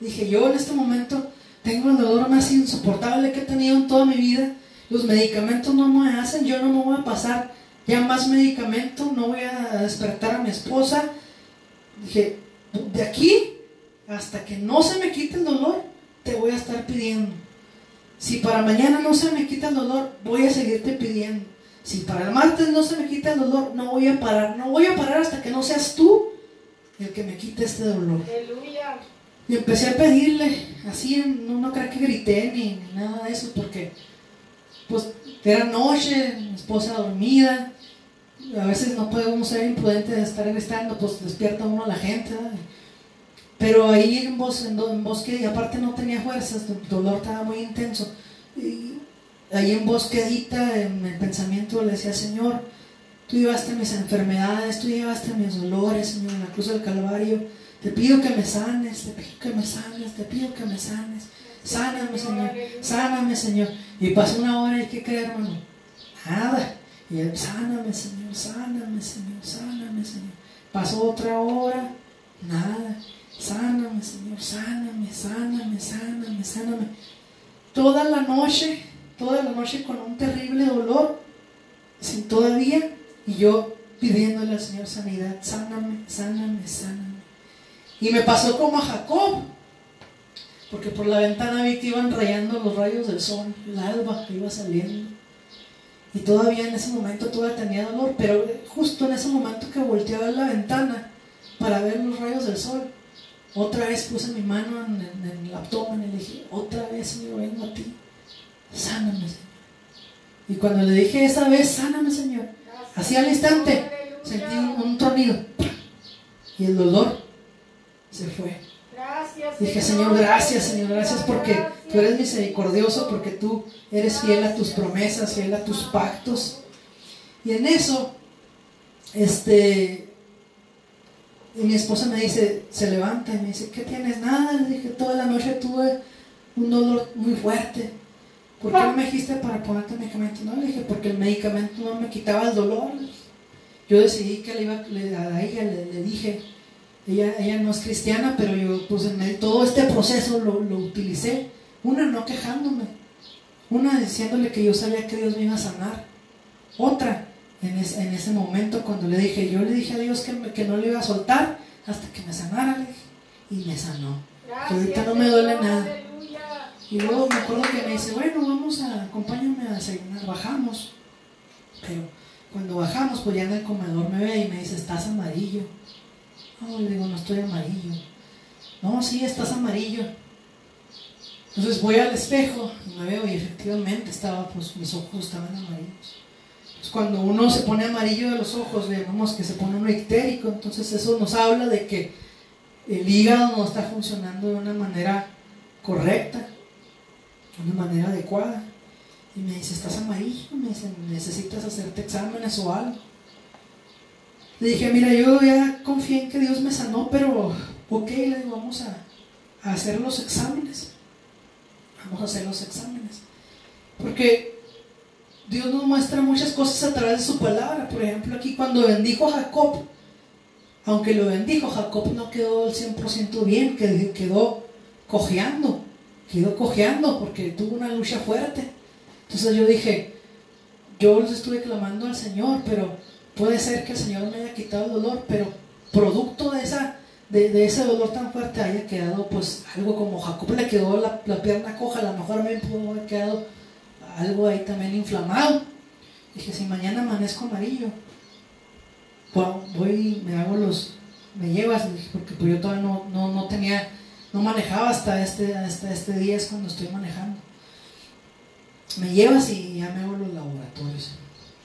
Dije, yo en este momento tengo el dolor más insoportable que he tenido en toda mi vida. Los medicamentos no me hacen, yo no me voy a pasar ya más medicamento, no voy a despertar a mi esposa. Dije, de aquí hasta que no se me quite el dolor, te voy a estar pidiendo. Si para mañana no se me quita el dolor, voy a seguirte pidiendo. Si para el martes no se me quita el dolor, no voy a parar. No voy a parar hasta que no seas tú el que me quite este dolor. Aleluya. Y empecé a pedirle, así, no, no creo que grité ni, nada de eso, porque pues era noche, mi esposa dormida, a veces no podemos ser imprudentes de estar gritando, pues despierta uno a la gente. Pero ahí en, bosque, y aparte no tenía fuerzas, el dolor estaba muy intenso. Y ahí en bosquedita, en el pensamiento le decía, Señor, tú llevaste mis enfermedades, tú llevaste mis dolores, Señor, en la cruz del Calvario te pido que me sanes, te pido que me sanes, te pido que me sanes. Sáname, Señor, sáname, Señor. Y pasó una hora y ¿qué creer, hermano? Nada. Y él, sáname, Señor, sáname, Señor, sáname, Señor. Pasó otra hora, nada. Sáname, Señor, sáname, sáname, sáname, sáname. Toda la noche, toda la noche con un terrible dolor, sin todavía, y yo pidiéndole al Señor sanidad, sáname, sáname, sáname. Y me pasó como a Jacob, porque por la ventana vi que iban rayando los rayos del sol, el alba que iba saliendo. Y todavía en ese momento todavía tenía dolor, pero justo en ese momento que volteé a ver la ventana para ver los rayos del sol, otra vez puse mi mano en, el abdomen y le dije, otra vez Señor, vengo a ti, sáname Señor. Y cuando le dije esa vez, sáname Señor, así al instante sentí un, un tronido y el dolor se fue. Dije, Señor, gracias, Señor, gracias porque tú eres misericordioso, porque tú eres fiel a tus promesas, fiel a tus pactos. Y en eso, este, y mi esposa me dice, se levanta y me dice, ¿qué tienes? Nada, le dije, toda la noche tuve un dolor muy fuerte. ¿Por qué no me dijiste para ponerte medicamento? No, le dije, porque el medicamento no me quitaba el dolor. Yo decidí que le iba, a ella le dije, ella, ella no es cristiana, pero yo pues en todo este proceso lo, lo utilicé. Una no quejándome, una diciéndole que yo sabía que Dios me iba a sanar. Otra, en, en ese momento cuando le dije, yo le dije a Dios que, que no le iba a soltar hasta que me sanara, le dije, y me sanó. ahorita no me duele nada. Y luego me acuerdo que me dice, bueno, vamos a, acompáñame a desayunar, bajamos. Pero cuando bajamos, pues ya en el comedor me ve y me dice, estás amarillo. No, le digo, no estoy amarillo. No, sí, estás amarillo. Entonces voy al espejo y me veo y efectivamente estaba, pues mis ojos estaban amarillos. Cuando uno se pone amarillo de los ojos, vemos que se pone uno ictérico, entonces eso nos habla de que el hígado no está funcionando de una manera correcta, de una manera adecuada. Y me dice, estás amarillo, me dice, necesitas hacerte exámenes o algo. Le dije, mira, yo ya confié en que Dios me sanó, pero ok, le digo, vamos a, hacer los exámenes. Vamos a hacer los exámenes. Porque Dios nos muestra muchas cosas a través de su palabra. Por ejemplo, aquí cuando bendijo a Jacob, aunque lo bendijo, Jacob no quedó al 100% bien, quedó cojeando, quedó cojeando porque tuvo una lucha fuerte. Entonces yo dije, yo les estuve clamando al Señor, pero puede ser que el Señor me haya quitado el dolor, pero producto de, esa, de, ese dolor tan fuerte haya quedado pues algo como Jacob le quedó la, pierna coja, a lo mejor me pudo haber quedado algo ahí también inflamado. Dije, si mañana amanezco amarillo, voy, me hago los, me llevas, porque pues yo todavía no, no, tenía, no manejaba hasta este, hasta este día es cuando estoy manejando. Me llevas y ya me hago los laboratorios.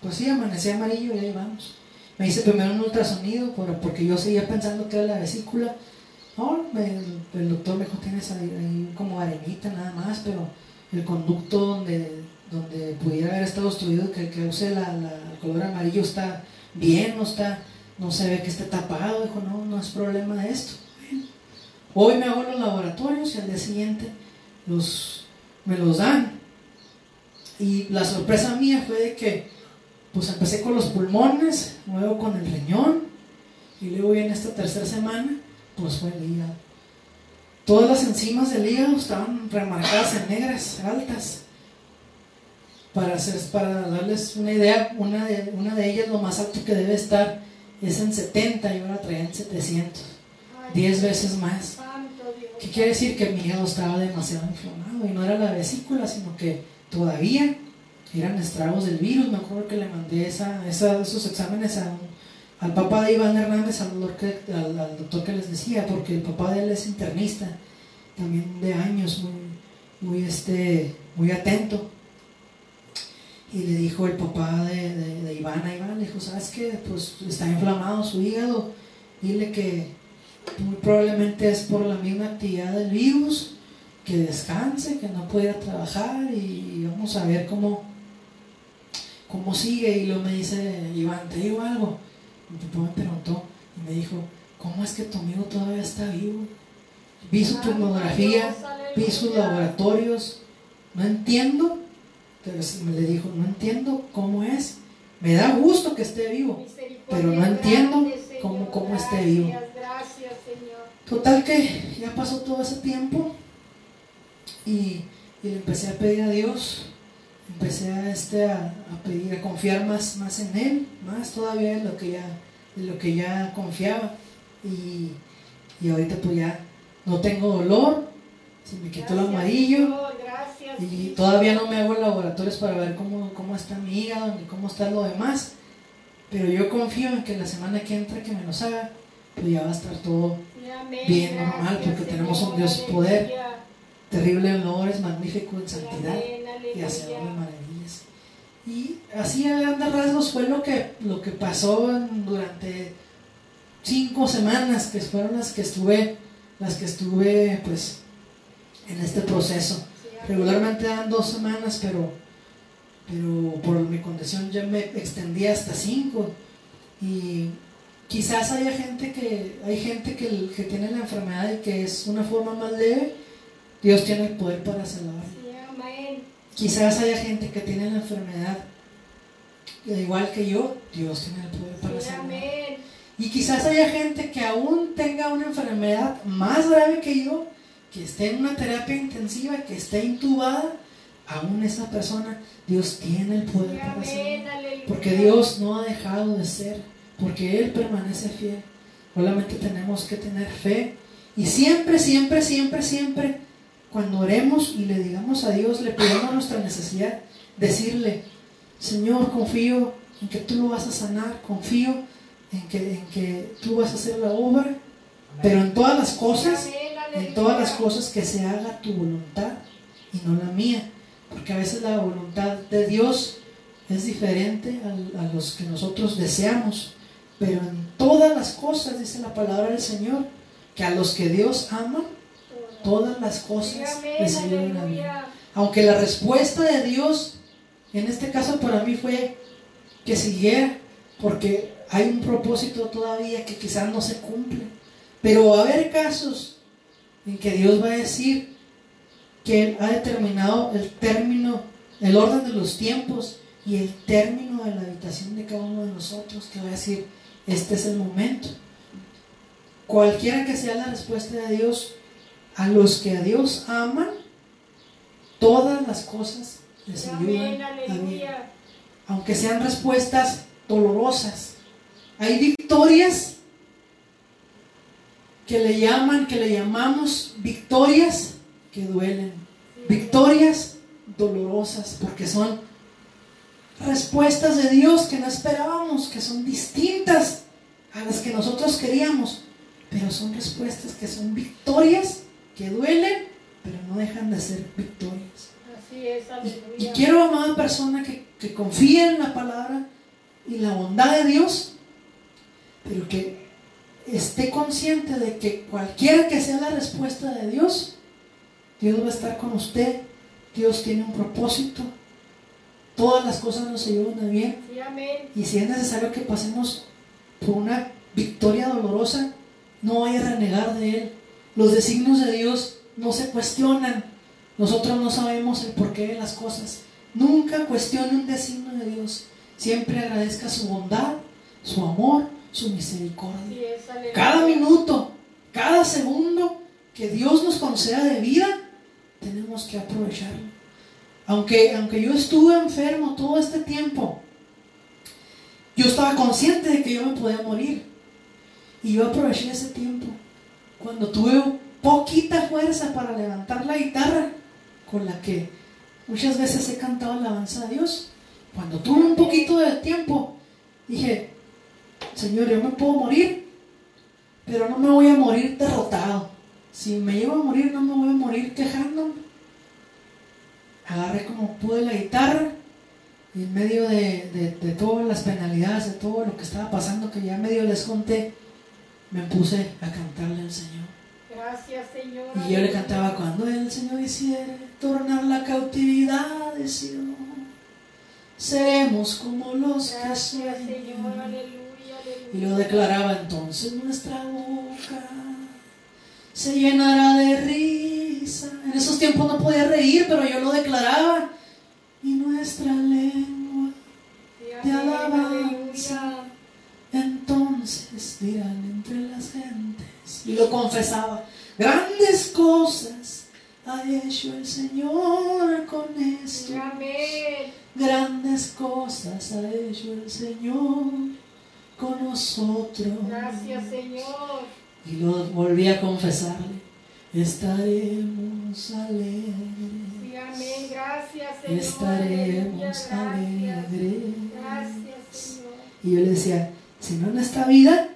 Pues sí, amanecí amarillo y ahí vamos. Me hice primero un ultrasonido porque yo seguía pensando que era la vesícula. No, el, doctor me dijo, tienes ahí, como arenita nada más, pero el conducto donde, donde pudiera haber estado obstruido, que, que use la, el color amarillo, está bien, no está, no se ve que esté tapado. Dijo, no, no es problema de esto. Hoy me hago los laboratorios y al día siguiente los, me los dan. Y la sorpresa mía fue de que pues empecé con los pulmones, luego con el riñón y luego en esta tercera semana pues fue el hígado. Todas las enzimas del hígado estaban remarcadas en negras, altas. Para, hacer, para darles una idea, una de, una de ellas lo más alto que debe estar es en 70 y ahora traía en 700. 10 veces más. ¿Qué quiere decir? Que mi hígado estaba demasiado inflamado y no era la vesícula, sino que todavía eran estragos del virus. Me acuerdo que le mandé esa, esos exámenes al papá de Iván Hernández, al doctor, que, al, doctor que les decía, porque el papá de él es internista, también de años, muy, muy, este, muy atento. Y le dijo el papá de, de, Iván a Iván, le dijo, ¿sabes qué? Pues está inflamado su hígado, dile que muy probablemente es por la misma actividad del virus, que descanse, que no pueda trabajar y vamos a ver cómo, cómo sigue. Y luego me dice, Iván, ¿te digo algo? Mi papá me preguntó y me dijo, ¿cómo es que tu amigo todavía está vivo? Vi su tomografía, vi sus laboratorios, no entiendo, pero me le dijo, no entiendo cómo es. Me da gusto que esté vivo, pero no entiendo cómo, cómo esté vivo. Total que ya pasó todo ese tiempo y, le empecé a pedir a Dios, empecé a, este, a, pedir, a confiar más, más en Él, más todavía en lo que ya, en lo que ya confiaba. Y, y ahorita pues ya no tengo dolor, se me quitó el amarillo. y todavía no me hago laboratorios para ver cómo, cómo está mi hígado ni cómo está lo demás. Pero yo confío en que la semana que entra que me los haga, pues ya va a estar todo bien normal, porque tenemos un Dios poder terrible en honores, magnífico en santidad y hacedor de maravillas. Y así a grandes rasgos fue lo que, lo que pasó durante cinco semanas, que fueron las que estuve, las que estuve pues en este proceso. Regularmente dan dos semanas, pero, pero por mi condición ya me extendí hasta cinco. Y quizás haya gente que, hay gente que, que tiene la enfermedad y que es una forma más leve Dios tiene el poder para salvar. Quizás haya gente que tiene la enfermedad igual que yo, Dios tiene el poder para salvar. Y quizás haya gente que aún tenga una enfermedad más grave que yo, que esté en una terapia intensiva, que esté intubada, aún esa persona, Dios tiene el poder para salvar. Porque Dios no ha dejado de ser, porque Él permanece fiel. Solamente tenemos que tener fe y siempre, siempre, siempre, siempre cuando oremos y le digamos a Dios, le pedimos nuestra necesidad, decirle, Señor, confío en que tú lo vas a sanar, confío en que, en que tú vas a hacer la obra, pero en todas las cosas, en todas las cosas que se haga tu voluntad y no la mía, porque a veces la voluntad de Dios es diferente a, a los que nosotros deseamos, pero en todas las cosas, dice la palabra del Señor, que a los que Dios ama, todas las cosas les ayudan a mí. Aunque la respuesta de Dios, en este caso para mí fue que siguiera, porque hay un propósito todavía que quizás no se cumple. Pero va a haber casos en que Dios va a decir que Él ha determinado el término, el orden de los tiempos y el término de la habitación de cada uno de nosotros, que va a decir, este es el momento. Cualquiera que sea la respuesta de Dios, a los que a Dios aman, todas las cosas les ayudan a Aunque sean respuestas dolorosas. Hay victorias que le llaman, que le llamamos victorias que duelen. Victorias dolorosas porque son respuestas de Dios que no esperábamos, que son distintas a las que nosotros queríamos, pero son respuestas que son victorias que duelen, pero no dejan de ser victorias. Así es, y, y, quiero, amada persona, que, que confíe en la palabra y la bondad de Dios, pero que esté consciente de que cualquiera que sea la respuesta de Dios, Dios va a estar con usted, Dios tiene un propósito todas las cosas nos ayudan a bien. Sí, amén. Y si es necesario que pasemos por una victoria dolorosa, no vaya a renegar de Él. Los designios de Dios no se cuestionan. Nosotros no sabemos el porqué de las cosas. Nunca cuestione un designio de Dios. Siempre agradezca su bondad, su amor, su misericordia. Cada minuto, cada segundo que Dios nos conceda de vida, tenemos que aprovecharlo. Aunque, aunque yo estuve enfermo todo este tiempo, yo estaba consciente de que yo me podía morir. Y yo aproveché ese tiempo. Cuando tuve poquita fuerza para levantar la guitarra con la que muchas veces he cantado alabanza a Dios. Cuando tuve un poquito de tiempo, dije, Señor, yo me puedo morir, pero no me voy a morir derrotado. Si me llevo a morir, no me voy a morir quejándome. Agarré como pude la guitarra y en medio de, de- de todas las penalidades, de todo lo que estaba pasando, que ya medio les conté, me puse a cantarle al Señor. Gracias, Señor. Y yo le cantaba cuando el Señor hiciere tornar la cautividad de Sion, seremos como los que Gracias, Señor. Aleluya, aleluya. Y lo declaraba entonces nuestra boca se llenará de risa. En esos tiempos no podía reír, pero yo lo declaraba. Y nuestra lengua de alabanza. Entonces dirán entre las gentes. Y lo confesaba. Grandes cosas ha hecho el Señor con esto. Grandes cosas ha hecho el Señor con nosotros. Gracias, Señor. Y lo volví a confesarle. Estaremos alegres. Sí, amén. Gracias, Señor. Estaremos gracias. alegres. Gracias, Señor. Y yo le decía, si no en esta vida,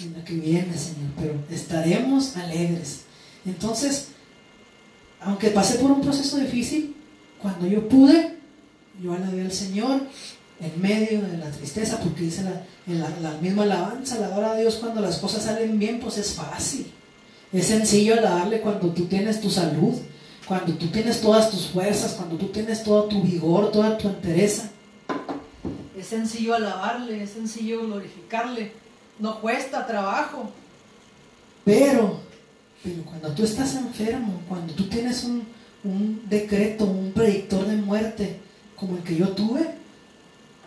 en la que viene, Señor, pero estaremos alegres. Entonces, aunque pasé por un proceso difícil, cuando yo pude, yo alabé al Señor en medio de la tristeza, porque dice la, la, la misma alabanza, alabar a Dios cuando las cosas salen bien, pues es fácil. Es sencillo alabarle cuando tú tienes tu salud, cuando tú tienes todas tus fuerzas, cuando tú tienes todo tu vigor, toda tu entereza. Es sencillo alabarle, es sencillo glorificarle. No cuesta trabajo. Pero, pero cuando tú estás enfermo, cuando tú tienes un, un decreto, un predictor de muerte como el que yo tuve,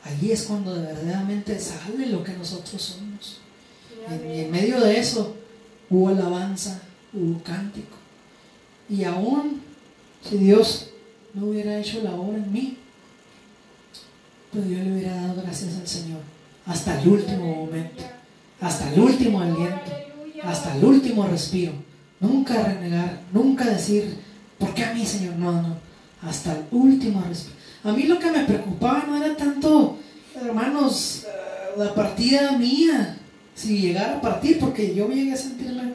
allí es cuando de verdaderamente sale lo que nosotros somos. Y en medio de eso hubo alabanza, hubo cántico. Y aún si Dios no hubiera hecho la obra en mí, pues yo le hubiera dado gracias al Señor hasta el último momento, hasta el último aliento, hasta el último respiro. Nunca renegar, nunca decir, ¿por qué a mí, Señor? No, no, hasta el último respiro. A mí lo que me preocupaba no era tanto, hermanos, eh, la partida mía, si llegara a partir, porque yo llegué a sentirme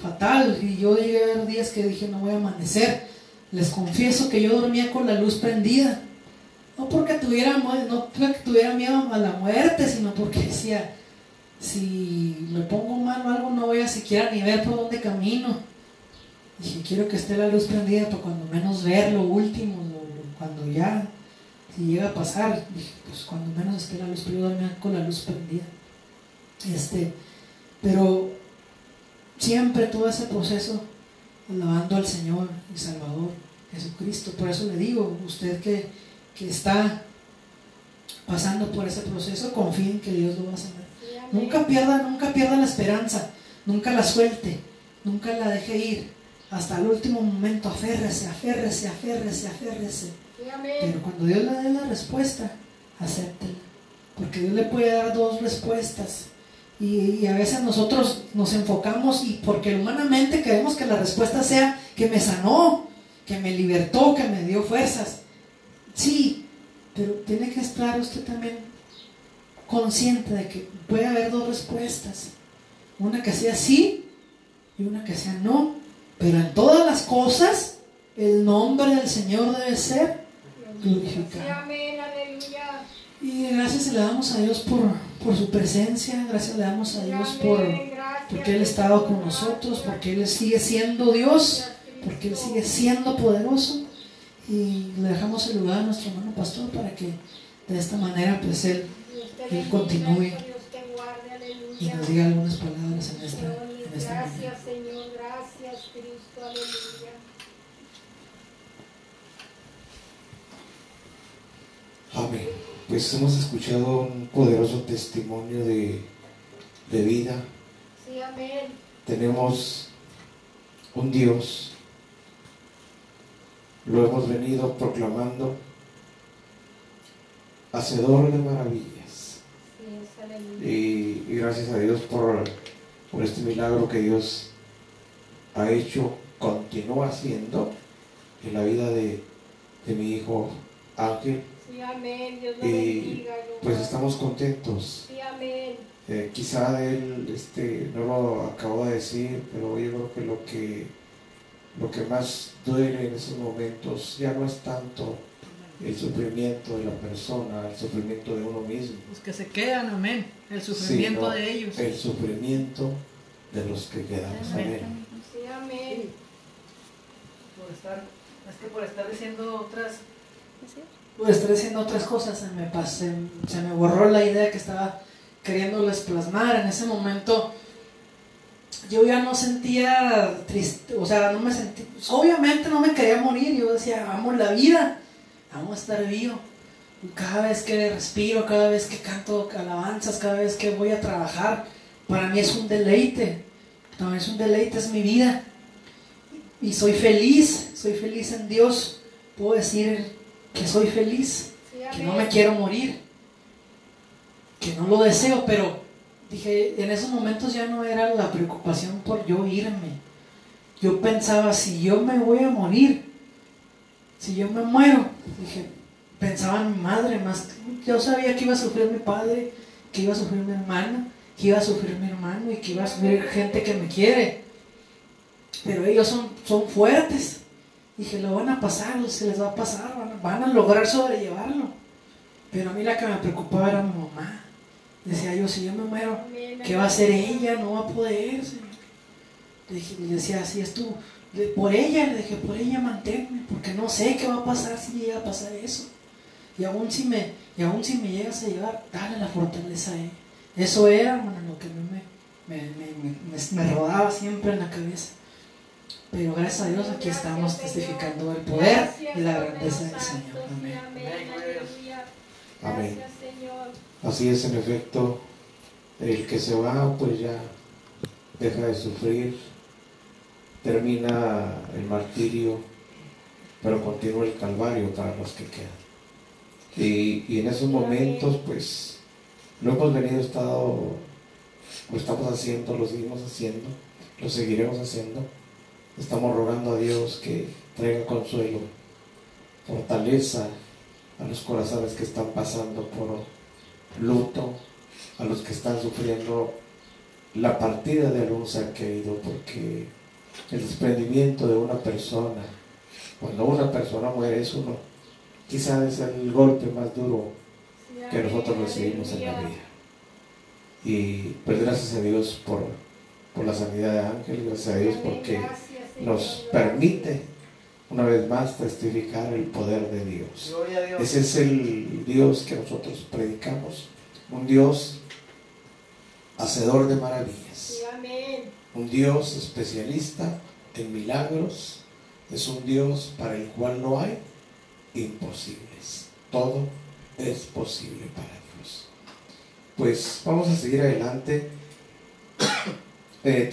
fatal y yo llegué a ver días que dije no voy a amanecer. Les confieso que yo dormía con la luz prendida. No porque tuviera, no tuviera miedo a la muerte, sino porque decía, si me pongo mal o algo no voy a siquiera ni ver por dónde camino. Dije, quiero que esté la luz prendida para cuando menos ver lo último, cuando ya, si llega a pasar, pues cuando menos esté la luz, pero yo dormía con la luz prendida. Este, pero siempre todo ese proceso alabando al Señor y Salvador Jesucristo. Por eso le digo, usted que, que está pasando por ese proceso, confíe en que Dios lo va a sanar. Sí. Nunca pierda, nunca pierda la esperanza, nunca la suelte, nunca la deje ir. Hasta el último momento, aférrese, aférrese, aférrese, aférrese. Pero cuando Dios le dé la respuesta, acéptela. Porque Dios le puede dar dos respuestas. Y, y a veces nosotros nos enfocamos y porque humanamente queremos que la respuesta sea que me sanó, que me libertó, que me dio fuerzas. Sí, pero tiene que estar usted también consciente de que puede haber dos respuestas. Una que sea sí y una que sea no. Pero en todas las cosas, el nombre del Señor debe ser glorificado. amén. Aleluya. Y gracias le damos a Dios por, por su presencia, gracias le damos a Dios por, porque Él ha estado con nosotros, porque Él sigue siendo Dios, porque Él sigue siendo poderoso. y le dejamos el lugar a nuestro hermano pastor para que de esta manera pues él continúe. Y nos diga algunas palabras en esta, en esta. Gracias, Señor, gracias, Cristo, aleluya. Amén. Pues hemos escuchado un poderoso testimonio de, de vida. Sí, amén. Tenemos un Dios. Lo hemos venido proclamando. Hacedor de maravillas. Sí. Y, y gracias a Dios por, por este milagro que Dios ha hecho, continúa haciendo en la vida de, de mi hijo Ángel. Sí, amén. Dios lo Y pues estamos contentos. Sí, amén. Eh, quizá él este, no lo acabo de decir, pero yo creo que lo que lo que más duele en esos momentos ya no es tanto el sufrimiento de la persona, el sufrimiento de uno mismo, Los que se quedan, amén. El sufrimiento de ellos. el sufrimiento de los que quedamos. Amén. Sí, amén. Por estar, es que por estar diciendo otras. Por estar diciendo otras cosas se me pasé, se me borró la idea que estaba queriéndoles plasmar. En ese momento yo ya no sentía triste, o sea, no me sentí, obviamente no me quería morir, yo decía, amo la vida, amo estar vivo. Cada vez que respiro, cada vez que canto alabanzas, cada vez que voy a trabajar, para mí es un deleite, también es un deleite, es mi vida. Y soy feliz, soy feliz en Dios, puedo decir que soy feliz que no me quiero morir, que no lo deseo, pero dije, en esos momentos ya no era la preocupación por yo irme. Yo pensaba, si yo me voy a morir, si yo me muero, dije, pensaba en mi madre más. Yo sabía que iba a sufrir mi padre, que iba a sufrir mi hermana, que iba a sufrir mi hermano y que iba a sufrir gente que me quiere. Pero ellos son, son fuertes. Dije, lo van a pasar, se les va a pasar, van a, lograr sobrellevarlo. Pero a mí la que me preocupaba era mi mamá. Decía yo, si yo me muero, ¿qué va a hacer ella? No va a poder. Señor. Le, dije, le decía, así es tú. Le- Por ella, le dije, por ella manténme, porque no sé qué va a pasar si llega a pasar eso. Y aún si me, y aún si me llegas a llevar, dale la fortaleza a ella. Eso era, hermano, lo que a mí me, me, me, me- me rodaba siempre en la cabeza. Pero gracias a Dios aquí estamos testificando el poder y la grandeza del Señor. Amén. amén. Así es, en efecto, el que se va, pues ya deja de sufrir, termina el martirio, pero continúa el calvario para los que quedan. Y, y en esos momentos, pues, lo hemos venido estado, lo estamos haciendo, lo seguimos haciendo, lo seguiremos haciendo. Estamos rogando a Dios que traiga consuelo, fortaleza a los corazones que están pasando por luto, a los que están sufriendo la partida de algún ser querido, porque el desprendimiento de una persona, cuando una persona muere, es uno, quizás es el golpe más duro que nosotros recibimos en la vida. Y pues gracias a Dios por, por la sanidad de Ángel, gracias a Dios porque nos permite una vez más testificar el poder de Dios. Ese es el Dios que nosotros predicamos, un Dios hacedor de maravillas, un Dios especialista en milagros, es un Dios para el cual no hay imposibles, todo es posible para Dios. Pues vamos a seguir adelante. Eh,